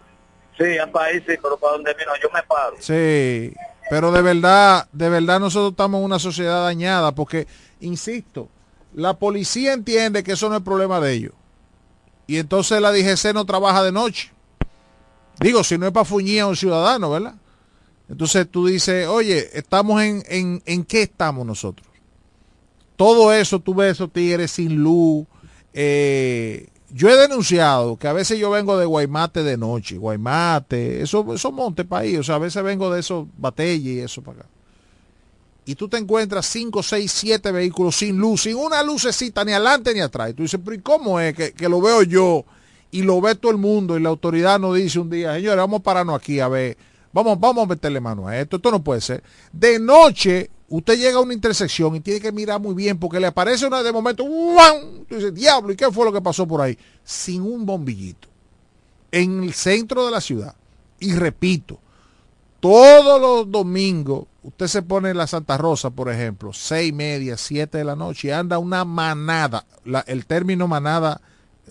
Sí, a país sí, pero para donde vino, yo me paro. Sí, pero de verdad, de verdad nosotros estamos en una sociedad dañada porque, insisto, la policía entiende que eso no es problema de ellos. Y entonces la DGC no trabaja de noche. Digo, si no es para fuñir a un ciudadano, ¿verdad? Entonces tú dices, oye, estamos en, en, en qué estamos nosotros. Todo eso, tú ves esos tigres sin luz. Eh, yo he denunciado que a veces yo vengo de Guaymate de noche, Guaymate, eso, eso monte país, o sea, a veces vengo de esos batalles y eso para acá. Y tú te encuentras 5, 6, 7 vehículos sin luz, sin una lucecita ni adelante ni atrás. Y tú dices, pero ¿y cómo es que, que, lo veo yo y lo ve todo el mundo y la autoridad nos dice un día, señores, vamos a pararnos aquí a ver Vamos, vamos a meterle mano a esto. Esto no puede ser. De noche, usted llega a una intersección y tiene que mirar muy bien porque le aparece una de momento. ¡guau! Tú diablo, ¿y qué fue lo que pasó por ahí? Sin un bombillito. En el centro de la ciudad. Y repito, todos los domingos, usted se pone en la Santa Rosa, por ejemplo, seis y media, siete de la noche, y anda una manada. el término manada,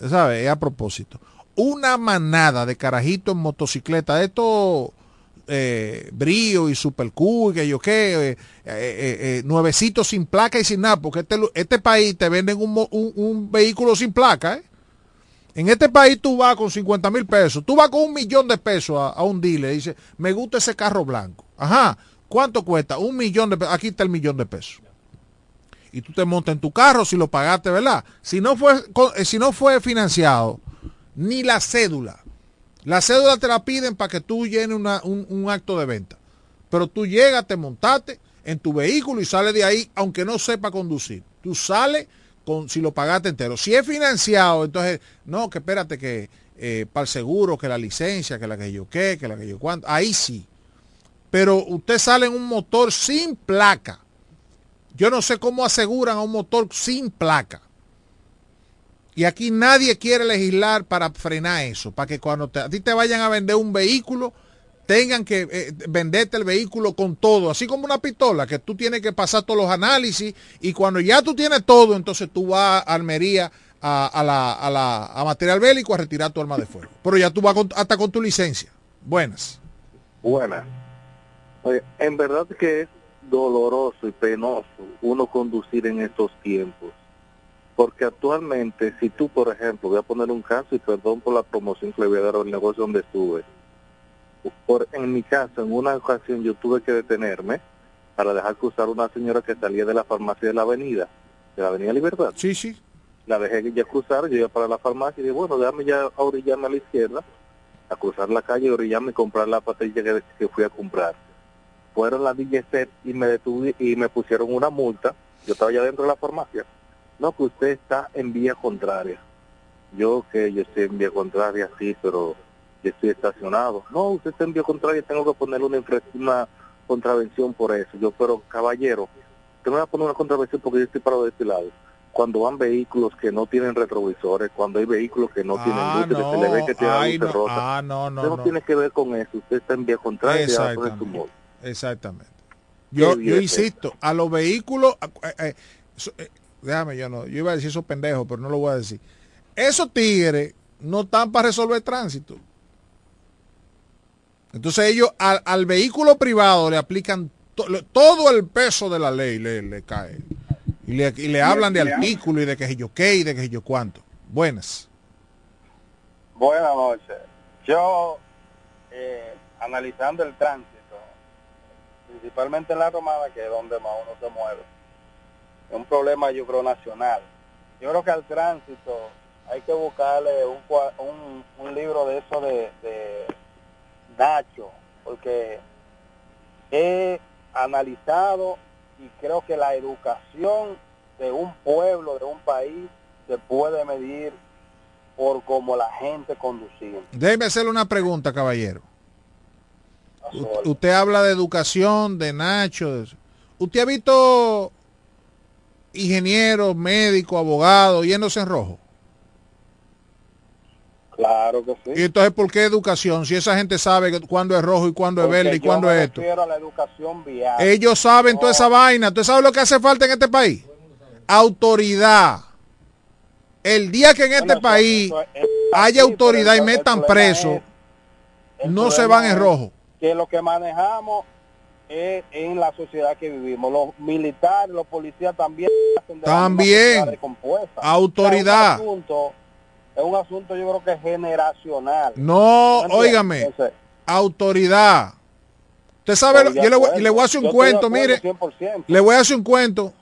¿sabe? Es a propósito. Una manada de carajitos en motocicleta. Esto eh, Brío y Super y que yo qué, eh, eh, nuevecitos sin placa y sin nada, porque este, este país te venden un, vehículo sin placa. En este país tú vas con 50 mil pesos, tú vas con un millón de pesos a, un dealer y dices, me gusta ese carro blanco. Ajá, ¿cuánto cuesta? Un millón de pesos, aquí está el millón de pesos. Y tú te montas en tu carro si lo pagaste, ¿verdad? Si no fue, si no fue financiado, ni la cédula la cédula te la piden para que tú llenes un, acto de venta. Pero tú llegas, te montaste en tu vehículo y sales de ahí, aunque no sepa conducir. Tú sales con, si lo pagaste entero. Si es financiado, entonces, no, que espérate que eh, para el seguro, que la licencia, que la que yo qué, que la que yo cuánto. Ahí sí. Pero usted sale en un motor sin placa. Yo no sé cómo aseguran a un motor sin placa. Y aquí nadie quiere legislar para frenar eso, para que cuando a ti te vayan a vender un vehículo, tengan que eh, venderte el vehículo con todo, así como una pistola, que tú tienes que pasar todos los análisis y cuando ya tú tienes todo, entonces tú vas a Almería a, la, a, material bélico a retirar tu arma de fuego. Pero ya tú vas hasta con tu licencia. Buenas. Buenas. en verdad que es doloroso y penoso uno conducir en estos tiempos porque actualmente, si tú, por ejemplo, voy a poner un caso y perdón por la promoción que le voy a dar al negocio donde estuve. Por, en mi caso, en una ocasión yo tuve que detenerme para dejar cruzar una señora que salía de la farmacia de la avenida, de la avenida Libertad. Sí, sí. La dejé ya cruzar, yo iba para la farmacia y dije, bueno, déjame ya orillarme a la izquierda, a cruzar la calle, orillarme y comprar la patilla que, que fui a comprar. Fueron las DGC y me detuve y me pusieron una multa. Yo estaba ya dentro de la farmacia No, que usted está en vía contraria. Yo que yo estoy en vía contraria, sí, pero yo estoy estacionado. No, usted está en vía contraria, tengo que ponerle una, una contravención por eso. Yo, pero caballero, me va a poner una contravención porque yo estoy parado de este lado. Cuando van vehículos que no tienen retrovisores, cuando hay vehículos que no tienen Ah, luces, que se le ve que tiene ay, luces no, ah, no, no, Usted no, no. tiene que ver con eso. Usted está en vía contraria poner su Exactamente. modo. Exactamente. Yo, yo bien insisto, a los vehículos, eh, eh, eh, déjame, yo no, yo iba a decir esos pendejos, pero no lo voy a decir. Esos tigres no están para resolver tránsito. Entonces ellos al, al vehículo privado le aplican to- le- todo el peso de la ley, le, le cae. Y le, y le hablan de artículo y de que sé yo qué y de que sé yo cuánto. Buenas. Buenas noches. Yo, eh, analizando el tránsito, principalmente en la romana, que es donde más uno se mueve, es un problema yo creo nacional. Yo creo que al tránsito hay que buscarle un, un, un libro de eso de, de Nacho, porque he analizado y creo que la educación de un pueblo, de un país, se puede medir por cómo la gente conducía. Déjeme hacerle una pregunta, caballero. U- usted habla de educación, de Nacho. de. ¿Usted ha visto ingenieros, médicos, abogados yéndose en rojo? Claro que sí. ¿Y entonces por qué educación? Si esa gente sabe cuándo es rojo y cuándo es verde y cuándo me es esto. a la educación vial. Ellos saben toda esa vaina. ¿Usted sabe lo que hace falta en este país? Autoridad. El día que en este país haya autoridad y metan preso, no se van en rojo. Que lo que manejamos en la sociedad que vivimos. Los militares, los policías también hacen de También. Autoridad. Es, un asunto, es un asunto yo creo que es generacional. No, óigame. Entonces, Autoridad. Usted sabe, yo le voy, le voy a hacer un Yo cuento, mire. 100%. Le voy a hacer un cuento.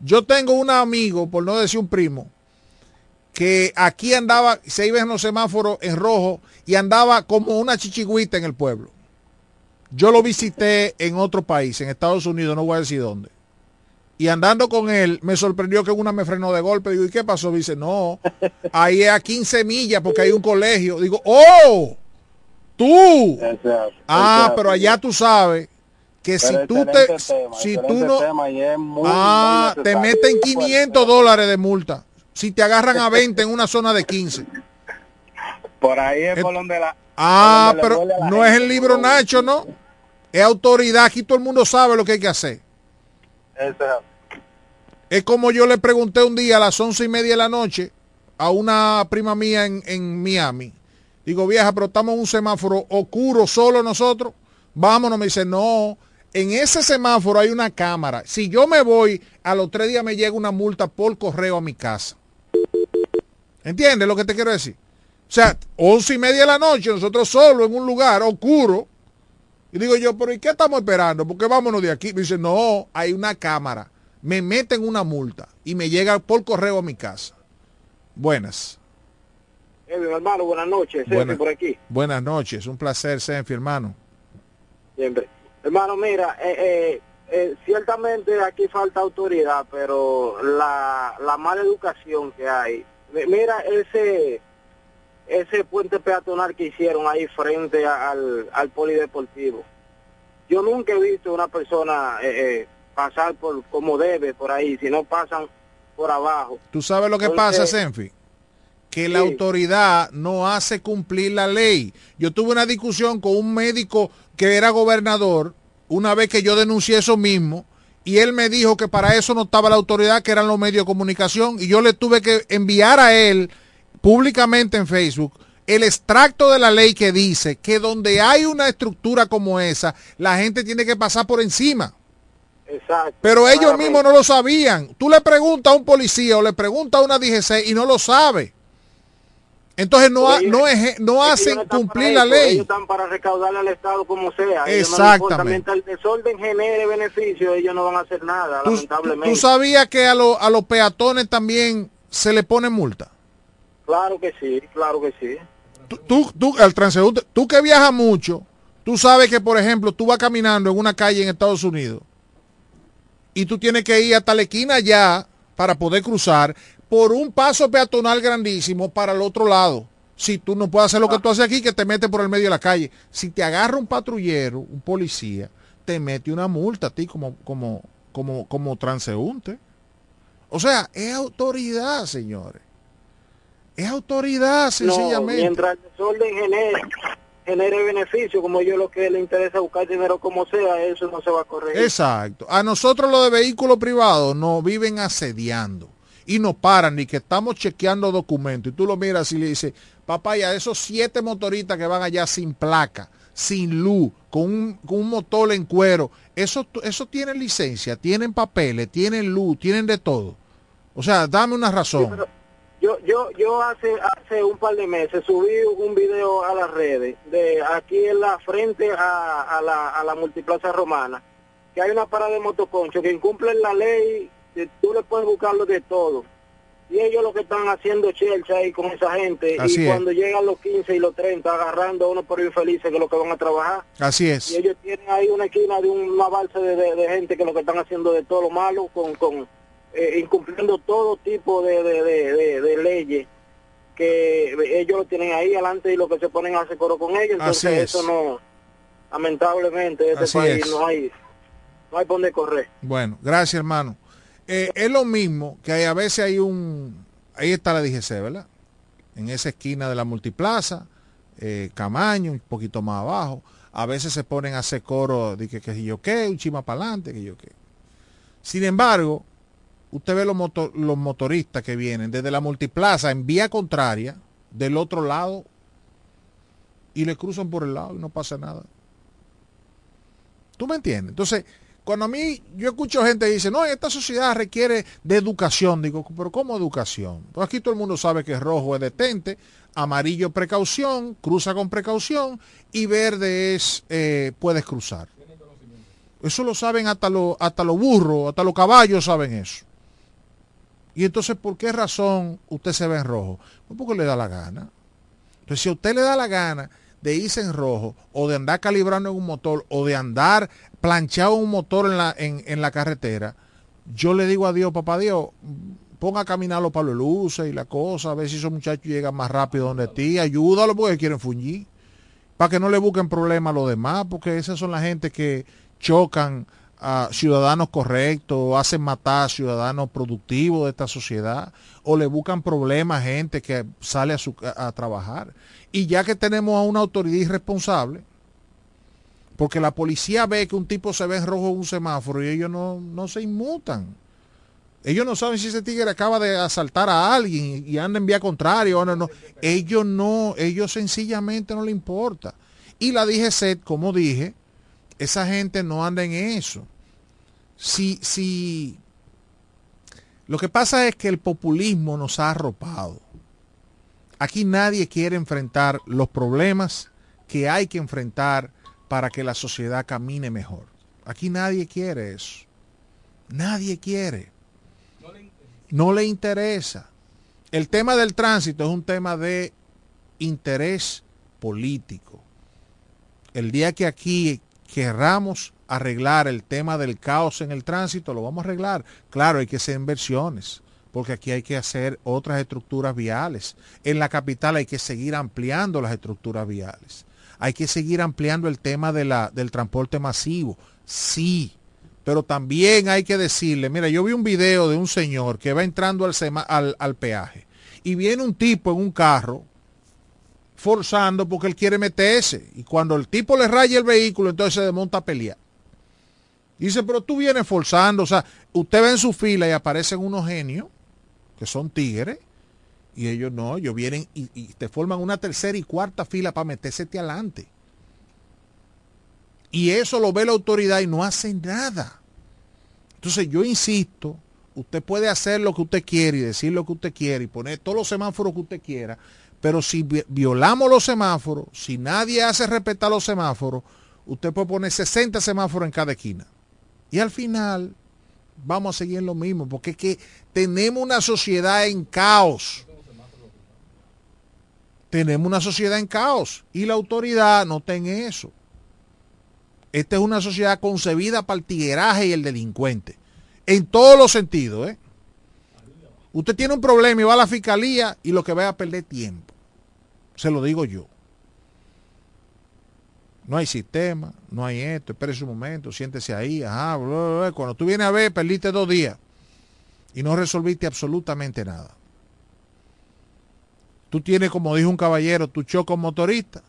Yo tengo un amigo, por no decir un primo, que aquí andaba, se iba en los semáforos en rojo y andaba como una chichigüita en el pueblo. Yo lo visité en otro país, en Estados Unidos, no voy a decir dónde. Y andando con él, me sorprendió que una me frenó de golpe. Digo, ¿y qué pasó? Dice, no, ahí es a 15 millas porque hay un colegio. Digo, ¡oh! ¡Tú! Ah, pero allá tú sabes que si tú te... tema, si tú no... muy, Ah, muy te meten 500 dólares de multa. Si te agarran a 20 en una zona de 15. Por ahí es por donde la... Ah, donde pero la no es el libro Nacho, ¿no? Es autoridad. Aquí todo el mundo sabe lo que hay que hacer. Es. Es como yo le pregunté un día a las once y media de la noche a una prima mía en, en Miami. Digo, vieja, pero estamos en un semáforo oscuro solo nosotros. Vámonos. Me dice, no, en ese semáforo hay una cámara. Si yo me voy, a los tres días me llega una multa por correo a mi casa. ¿Entiendes lo que te quiero decir? O sea, once y media de la noche, nosotros solo en un lugar oscuro. Y digo yo, pero ¿y qué estamos esperando? Porque vámonos de aquí. Me dice, no, hay una cámara. Me meten una multa y me llega por correo a mi casa. Buenas. Eh, mi hermano, buenas noches. Buenas, por aquí. buenas noches. Un placer, Senfi, hermano. Siempre. Hermano, mira, eh, eh, eh, ciertamente aquí falta autoridad, pero la, la mala educación que hay. Mi- Mira ese ese puente peatonal que hicieron ahí frente a- al, al polideportivo. Yo nunca he visto una persona eh, eh, pasar por como debe por ahí, si no pasan por abajo. ¿Tú sabes lo que Entonces, pasa, Senfi? Que la autoridad no hace cumplir la ley. Yo tuve una discusión con un médico que era gobernador una vez que yo denuncié eso mismo y él me dijo que para eso no estaba la autoridad, que eran los medios de comunicación y yo le tuve que enviar a él públicamente en Facebook el extracto de la ley que dice que donde hay una estructura como esa, la gente tiene que pasar por encima. Exacto. Pero ellos Claramente. mismos no lo sabían. Tú le preguntas a un policía o le preguntas a una DGC y no lo sabe. Entonces no, ha- Ellos- no, hacen no cumplir la eso, Ellos ley. están para recaudarle al Estado como sea. No. Exactamente. Mientras el desorden genere beneficio, ellos no van a hacer nada, ¿Tú, lamentablemente. tú sabías que a, lo- a los peatones también se le pone multa? Claro que sí, claro que sí. Tú, tú, al transeúnte, tú que viajas mucho, tú sabes que, por ejemplo, tú vas caminando en una calle en Estados Unidos y tú tienes que ir hasta la esquina ya para poder cruzar por un paso peatonal grandísimo para el otro lado. Si tú no puedes hacer lo que tú haces aquí, que te mete por el medio de la calle. Si te agarra un patrullero, un policía, te mete una multa a ti como, como, como, como transeúnte. O sea, es autoridad, señores. Es autoridad, sencillamente. mientras el desorden genere, genere beneficio, como yo lo que le interesa buscar dinero como sea, eso no se va a corregir. Exacto. A nosotros los de vehículos privados nos viven asediando y no paran ni que estamos chequeando documentos. Y tú lo miras y le dices, papá, ya esos siete motoristas que van allá sin placa, sin luz, con un, motor en cuero, eso, eso tienen licencia, tienen papeles, tienen luz, tienen de todo. O sea, dame una razón. Yo, yo, yo hace, hace un par de meses subí un video a las redes de aquí en la frente a, la, a la multiplaza romana, que hay una parada de motoconcho que incumplen la ley tú le puedes buscarlo de todo. Y ellos lo que están haciendo chelcha ahí con esa gente. y cuando llegan los 15 y los 30, agarrando a uno por infelices que lo que van a trabajar. Así es. Y ellos tienen ahí una esquina de una balsa de, gente que lo que están haciendo de todo lo malo, con, con eh, incumpliendo todo tipo de, de, leyes que ellos lo tienen ahí adelante y lo que se ponen a hacer coro con ellos. Entonces eso no, lamentablemente, este país no hay, no hay por dónde correr. Bueno, gracias hermano. Eh, es lo mismo que hay, a veces hay un, ahí está la DGC, ¿verdad? En esa esquina de la multiplaza, eh, Camaño, un poquito más abajo. A veces se ponen a hacer coro de que, que yo qué, un chima para adelante, que yo qué. Sin embargo, usted ve los, los motoristas que vienen desde la multiplaza en vía contraria, del otro lado, y le cruzan por el lado y no pasa nada. ¿Tú me entiendes? Entonces, cuando a mí, yo escucho gente que dice, no, esta sociedad requiere de educación. Digo, pero ¿cómo educación? Pues aquí todo el mundo sabe que rojo es detente, amarillo precaución, cruza con precaución y verde es eh, puedes cruzar. Eso lo saben hasta los hasta los burros, hasta los caballos saben eso. Y entonces, ¿por qué razón usted se ve en rojo? Pues porque le da la gana. Entonces, si a usted le da la gana de irse en rojo o de andar calibrando en un motor o de andar planchado un motor en la, en, la carretera, yo le digo a Dios, papá Dios, ponga a caminar los palos luces y la cosa, a ver si esos muchachos llegan más rápido donde ti, ayúdalo porque quieren fungir, para que no le busquen problemas a los demás, porque esas son la gente que chocan a ciudadanos correctos, hacen matar a ciudadanos productivos de esta sociedad, o le buscan problemas a gente que sale a, su, trabajar. Y ya que tenemos a una autoridad irresponsable, porque la policía ve que un tipo se ve en rojo en un semáforo y ellos no, no se inmutan. Ellos no saben si ese tigre acaba de asaltar a alguien y anda en vía contraria o no, no. Ellos no, ellos sencillamente no le importa. Y la DGC, como dije, esa gente no anda en eso. Si, si, lo que pasa es que el populismo nos ha arropado. Aquí nadie quiere enfrentar los problemas que hay que enfrentar para que la sociedad camine mejor. Aquí nadie quiere eso. Nadie quiere. No le interesa. El tema del tránsito es un tema de interés político. El día que aquí querramos arreglar el tema del caos en el tránsito, lo vamos a arreglar. Claro, hay que hacer inversiones, porque aquí hay que hacer otras estructuras viales. En la capital hay que seguir ampliando las estructuras viales. Hay que seguir ampliando el tema de la, del transporte masivo. Sí, pero también hay que decirle, mira, yo vi un video de un señor que va entrando al, al, al peaje y viene un tipo en un carro forzando porque él quiere meterse. Y cuando el tipo le raya el vehículo, entonces se desmonta a pelear. Dice, pero tú vienes forzando. O sea, usted ve en su fila y aparecen unos genios, que son tigres, y ellos no, ellos vienen y, te forman una tercera y cuarta fila para meterse adelante. Y eso lo ve la autoridad y no hace nada. Entonces yo insisto, usted puede hacer lo que usted quiere y decir lo que usted quiere y poner todos los semáforos que usted quiera, pero si violamos los semáforos, si nadie hace respetar los semáforos, usted puede poner 60 semáforos en cada esquina. Y al final vamos a seguir lo mismo, porque es que tenemos una sociedad en caos tenemos una sociedad en caos y la autoridad no está en eso. Esta es una sociedad concebida para el tigueraje y el delincuente. En todos los sentidos. ¿eh? Usted tiene un problema y va a la fiscalía y lo que va a perder tiempo. Se lo digo yo. No hay sistema, no hay esto, espere un momento, siéntese ahí, ajá, cuando tú vienes a ver, perdiste dos días y no resolviste absolutamente nada. Tú tienes, como dijo un caballero, tu choco motorista,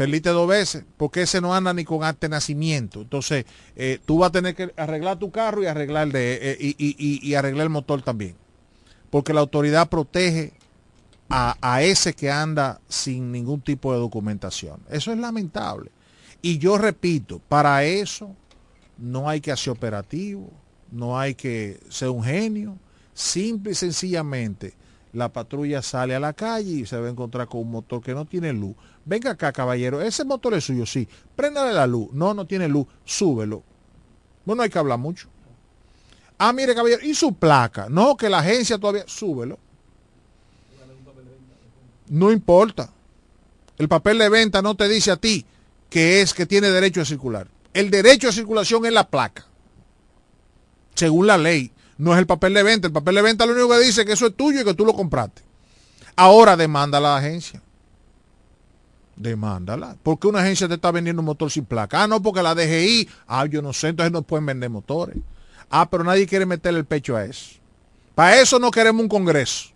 perdiste dos veces, porque ese no anda ni con arte nacimiento. Entonces, eh, tú vas a tener que arreglar tu carro y arreglar, de, eh, y, arreglar el motor también. Porque la autoridad protege a, ese que anda sin ningún tipo de documentación. Eso es lamentable. Y yo repito, para eso no hay que hacer operativo, no hay que ser un genio, simple y sencillamente la patrulla sale a la calle y se va a encontrar con un motor que no tiene luz. Venga acá, caballero, ese motor es suyo, sí. Préndale la luz. No, no tiene luz. Súbelo. Bueno, hay que hablar mucho. Ah, mire, caballero, ¿y su placa? No, que la agencia todavía... Súbelo. No importa. El papel de venta no te dice a ti que es que tiene derecho a circular. El derecho a circulación es la placa. Según la ley no es el papel de venta. El papel de venta lo único que dice es que eso es tuyo y que tú lo compraste. Ahora demanda a la agencia. Demándala. ¿Por qué una agencia te está vendiendo un motor sin placa? Ah, no, porque la DGI. Ah, yo no sé, entonces no pueden vender motores. Ah, pero nadie quiere meterle el pecho a eso. Para eso no queremos un congreso.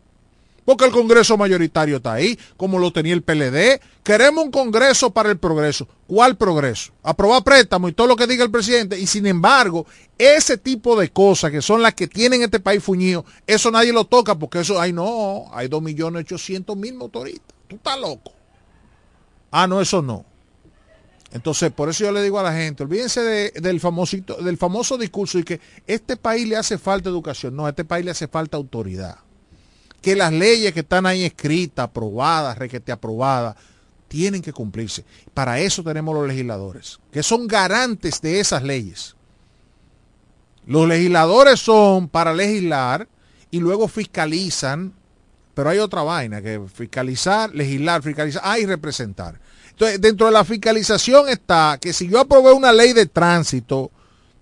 Porque el Congreso mayoritario está ahí, como lo tenía el PLD. Queremos un Congreso para el progreso. ¿Cuál progreso? Aprobar préstamo y todo lo que diga el presidente. Y sin embargo, ese tipo de cosas que son las que tienen este país fuñido, eso nadie lo toca porque eso, ay no, hay 2.800.000 motoristas. Tú estás loco. Ah, no, eso no. Entonces, por eso yo le digo a la gente, olvídense del, famosito, del famoso discurso y que este país le hace falta educación. No, a este país le hace falta autoridad que las leyes que están ahí escritas, aprobadas, requete aprobadas, tienen que cumplirse. Para eso tenemos los legisladores, que son garantes de esas leyes. Los legisladores son para legislar y luego fiscalizan, pero hay otra vaina, que fiscalizar, legislar, fiscalizar, ah, y representar. Entonces, dentro de la fiscalización está que si yo aprobé una ley de tránsito,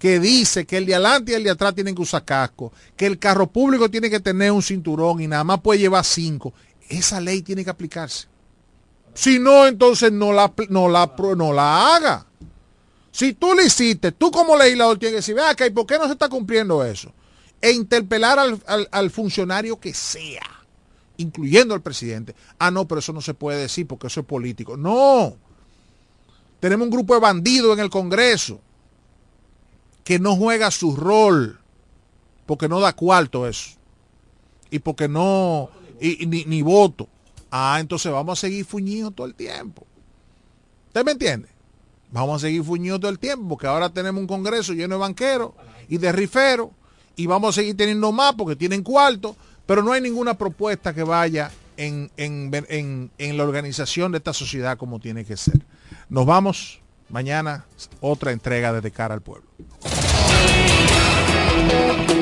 que dice que el de adelante y el de atrás tienen que usar casco, que el carro público tiene que tener un cinturón y nada más puede llevar cinco. Esa ley tiene que aplicarse. Si no, entonces no la, no la, no la haga. Si tú lo hiciste, tú como legislador tienes que decir, vea acá, ¿y por qué no se está cumpliendo eso? E interpelar al, al funcionario que sea, incluyendo al presidente. Ah, no, pero eso no se puede decir porque eso es político. No. Tenemos un grupo de bandidos en el Congreso que no juega su rol, porque no da cuarto eso, y porque no, y, ni, voto. Ah, entonces vamos a seguir fuñidos todo el tiempo. ¿Usted me entiende? Vamos a seguir fuñidos todo el tiempo, porque ahora tenemos un congreso lleno de banqueros y de riferos, y vamos a seguir teniendo más porque tienen cuarto, pero no hay ninguna propuesta que vaya en, en, en la organización de esta sociedad como tiene que ser. Nos vamos. Mañana otra entrega desde cara al pueblo.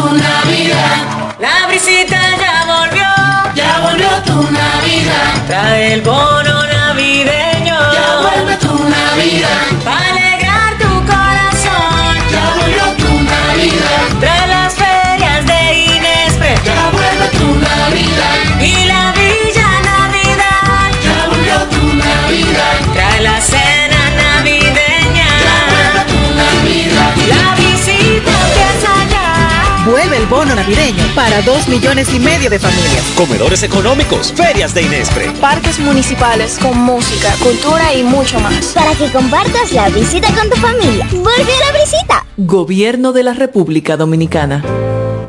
Tu Navidad. La brisita ya volvió. Ya volvió tu Navidad. Trae el bono navideño. Ya vuelve tu Navidad. Para navideño para dos millones y medio de familias. Comedores económicos, ferias de Inespre. Parques municipales con música, cultura y mucho más. Para que compartas la visita con tu familia. ¡Vuelve a la visita! Gobierno de la República Dominicana.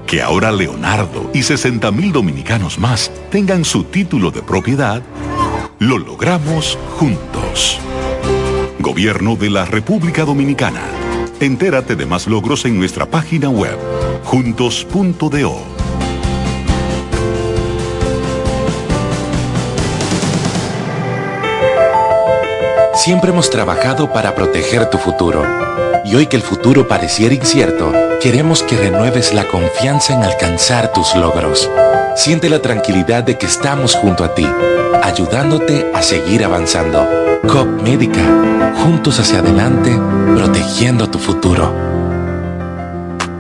Que ahora Leonardo y 60 mil dominicanos más tengan su título de propiedad, lo logramos juntos. Gobierno de la República Dominicana. Entérate de más logros en nuestra página web, juntos.do. Siempre hemos trabajado para proteger tu futuro. Y hoy que el futuro pareciera incierto, queremos que renueves la confianza en alcanzar tus logros. Siente la tranquilidad de que estamos junto a ti, ayudándote a seguir avanzando. COP Médica, juntos hacia adelante, protegiendo tu futuro.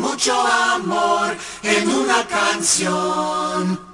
mucho amor, en una canción.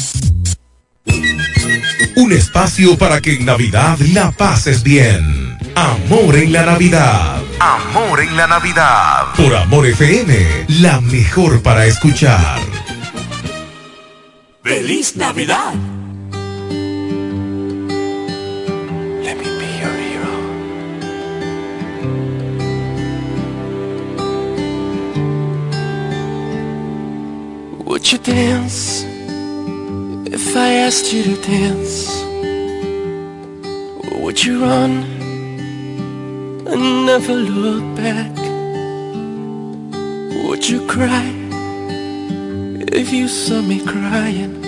Un espacio para que en Navidad la pases bien. Amor en la Navidad. Amor en la Navidad. Por Amor FM, la mejor para escuchar. ¡Feliz Navidad! Let me be your hero. Would you dance? If I asked you to dance, would you run and never look back? Would you cry if you saw me crying?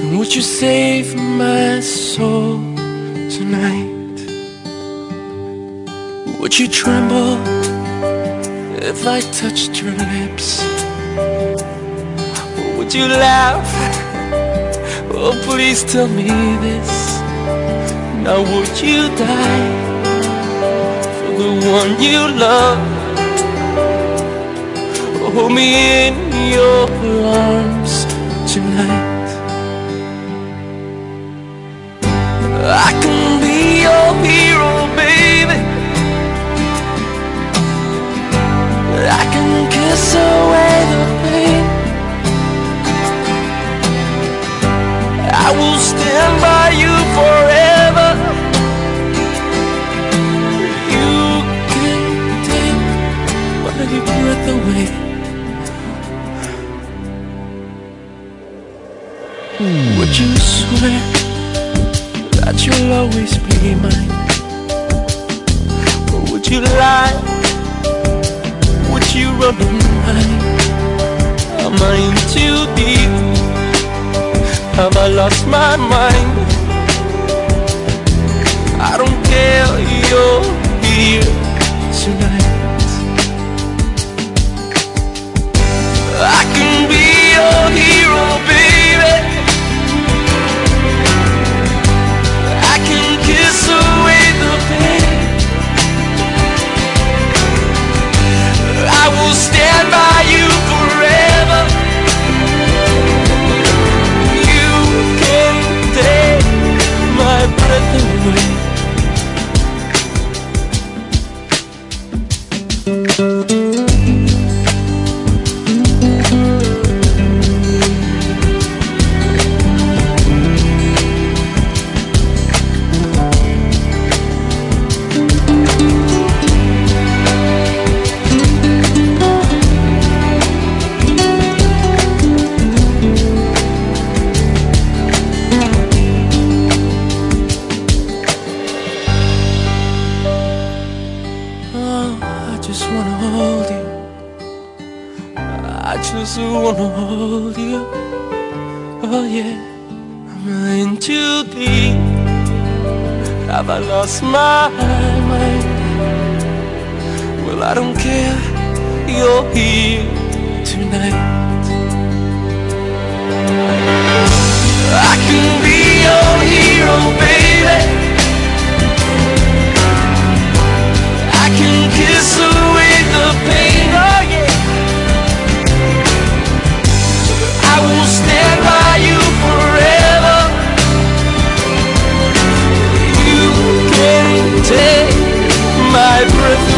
And would you save my soul tonight? Would you tremble if I touched your lips? Would you laugh? Oh, please tell me this. Now, would you die for the one you love? Hold me in your arms tonight. I can be your hero, baby. I can kiss away the pain. Will stand by you forever. You can take my breath away. Would you swear that you'll always be mine? Or would you lie? Would you run and hide? Am I in too deep? Have I lost my mind? I don't care, you're here tonight. I can be your hero, baby. I can kiss away the pain. I will stand let the just wanna hold you. Oh yeah, I'm in too deep. Have I lost my mind? Well, I don't care. You're here tonight. I can be your hero, baby. I can kiss away the pain, I prefer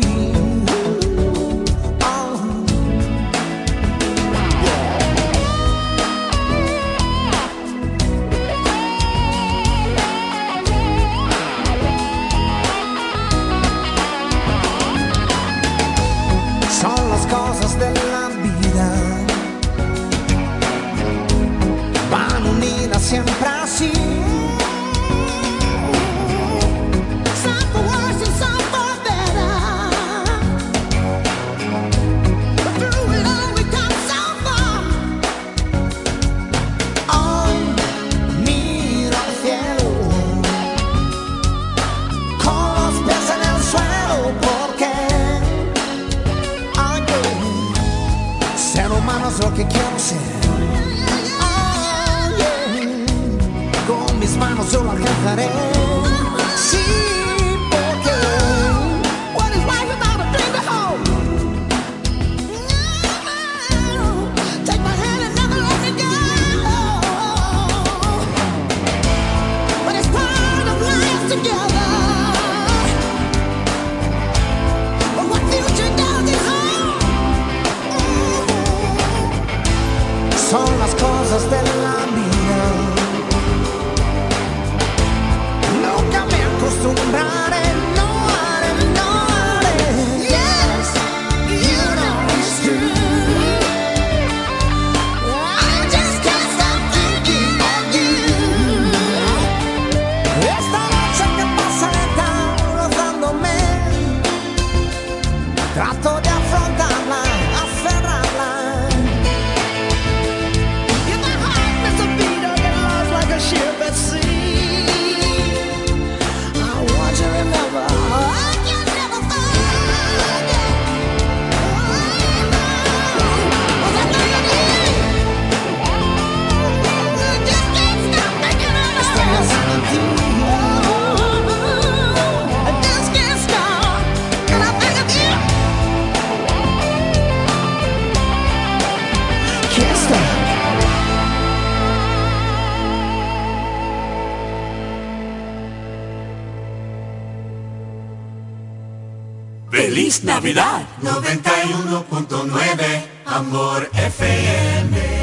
Navidad 91.9 Amor FM.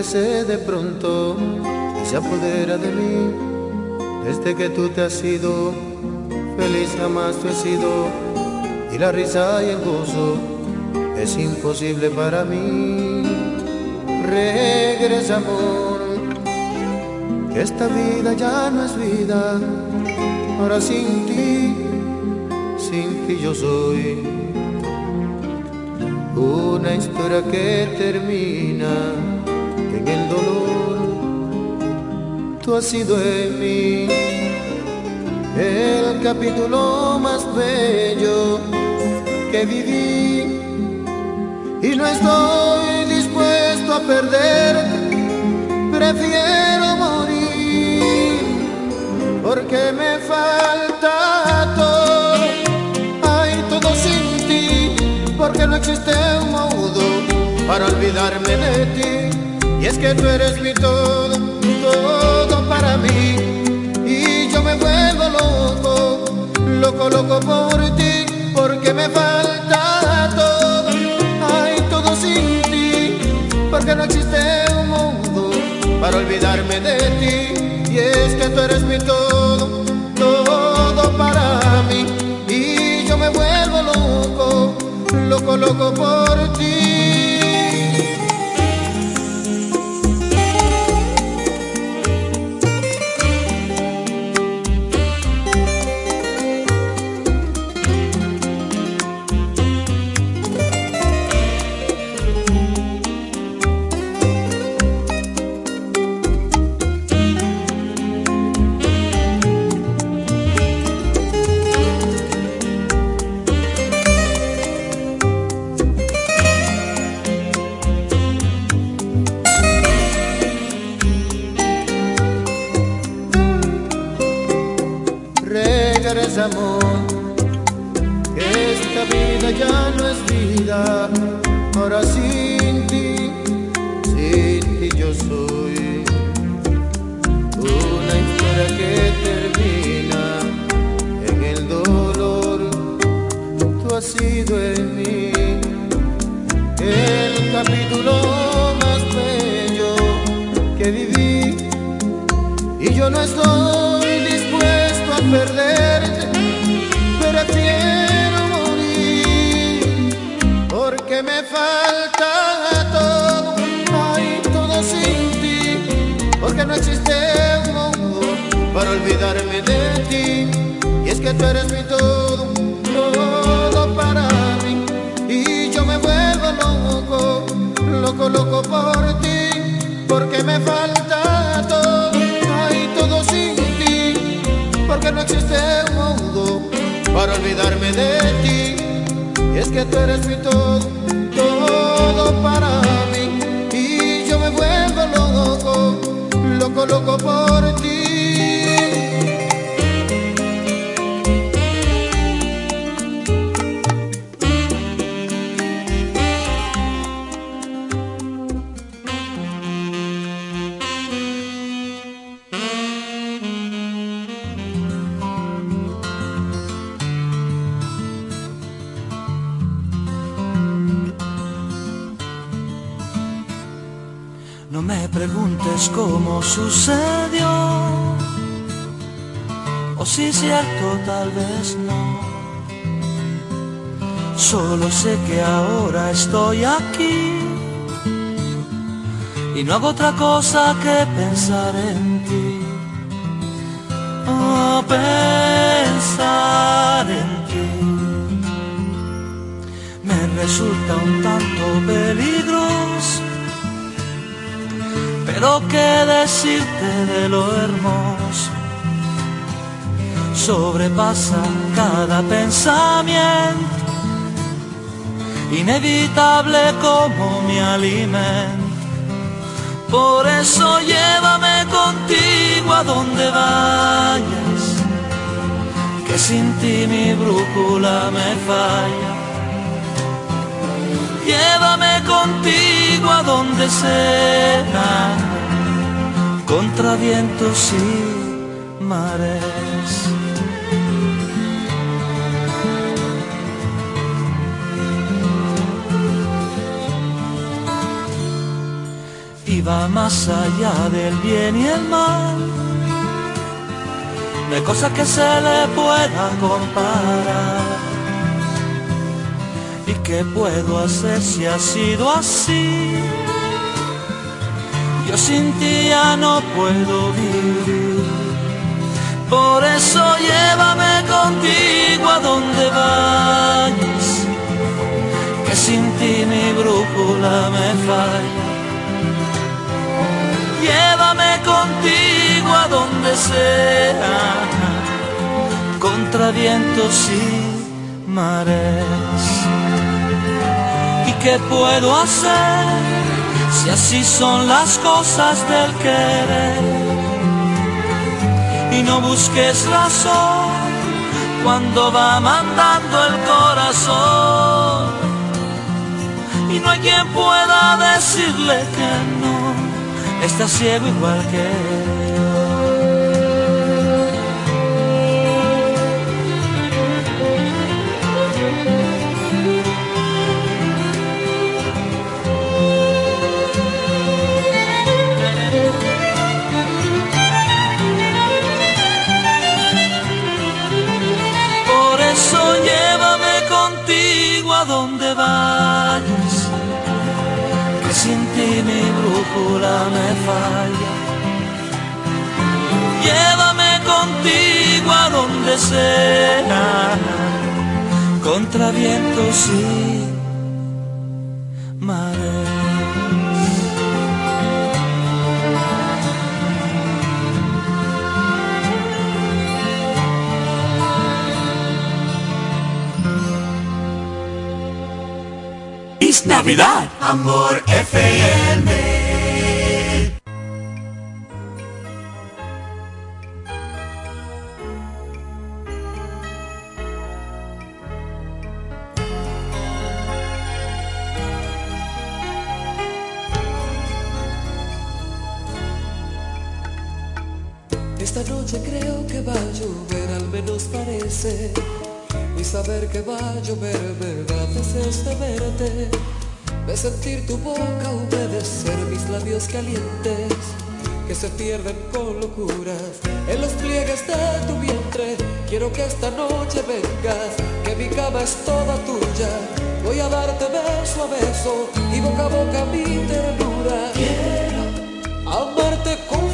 Crece de pronto y se apodera de mí. Desde que tú te has ido, feliz jamás tú he sido, y la risa y el gozo es imposible para mí. Regresa amor, que esta vida ya no es vida, ahora sin ti, sin ti yo soy una historia que termina en el dolor. Tú has sido en mí el capítulo más bello que viví. Y no estoy dispuesto a perderte, prefiero morir porque me falta todo, hay todo sin ti, porque no existe un modo para olvidarme de ti, es que tú eres mi todo, todo para mí, y yo me vuelvo loco, loco, loco por ti, porque me falta todo, hay todo sin ti, porque no existe un mundo para olvidarme de ti, y es que tú eres mi todo, todo para mí, y yo me vuelvo loco, loco, loco por ti. Sucedió, o si cierto tal vez no. Solo sé que ahora estoy aquí y no hago otra cosa que pensar en ti. Oh, pensar en ti me resulta un tanto peligroso pero qué decirte de lo hermoso. Sobrepasa cada pensamiento, inevitable como mi alimento. Por eso llévame contigo a donde vayas, que sin ti mi brújula me falla. Llévame contigo a donde sea, contra vientos y mares. Iba más allá del bien y el mal, de cosas que se le pueda comparar. ¿Y qué puedo hacer si ha sido así? Sin ti ya no puedo vivir. Por eso llévame contigo a donde vayas. Que sin ti mi brújula me falla. Llévame contigo a donde sea, contra vientos y mares. ¿Y qué puedo hacer si así son las cosas del querer? Y no busques razón cuando va mandando el corazón. Y no hay quien pueda decirle que no está ciego igual que Por brújula me falla. Llévame contigo a donde sea, contra vientos y mares. Es Navidad, Amor FM. Sentir tu boca humedecer mis labios calientes, que se pierden con locuras en los pliegues de tu vientre. Quiero que esta noche vengas, que mi cama es toda tuya. Voy a darte beso a beso y boca a boca mi ternura. Quiero amarte con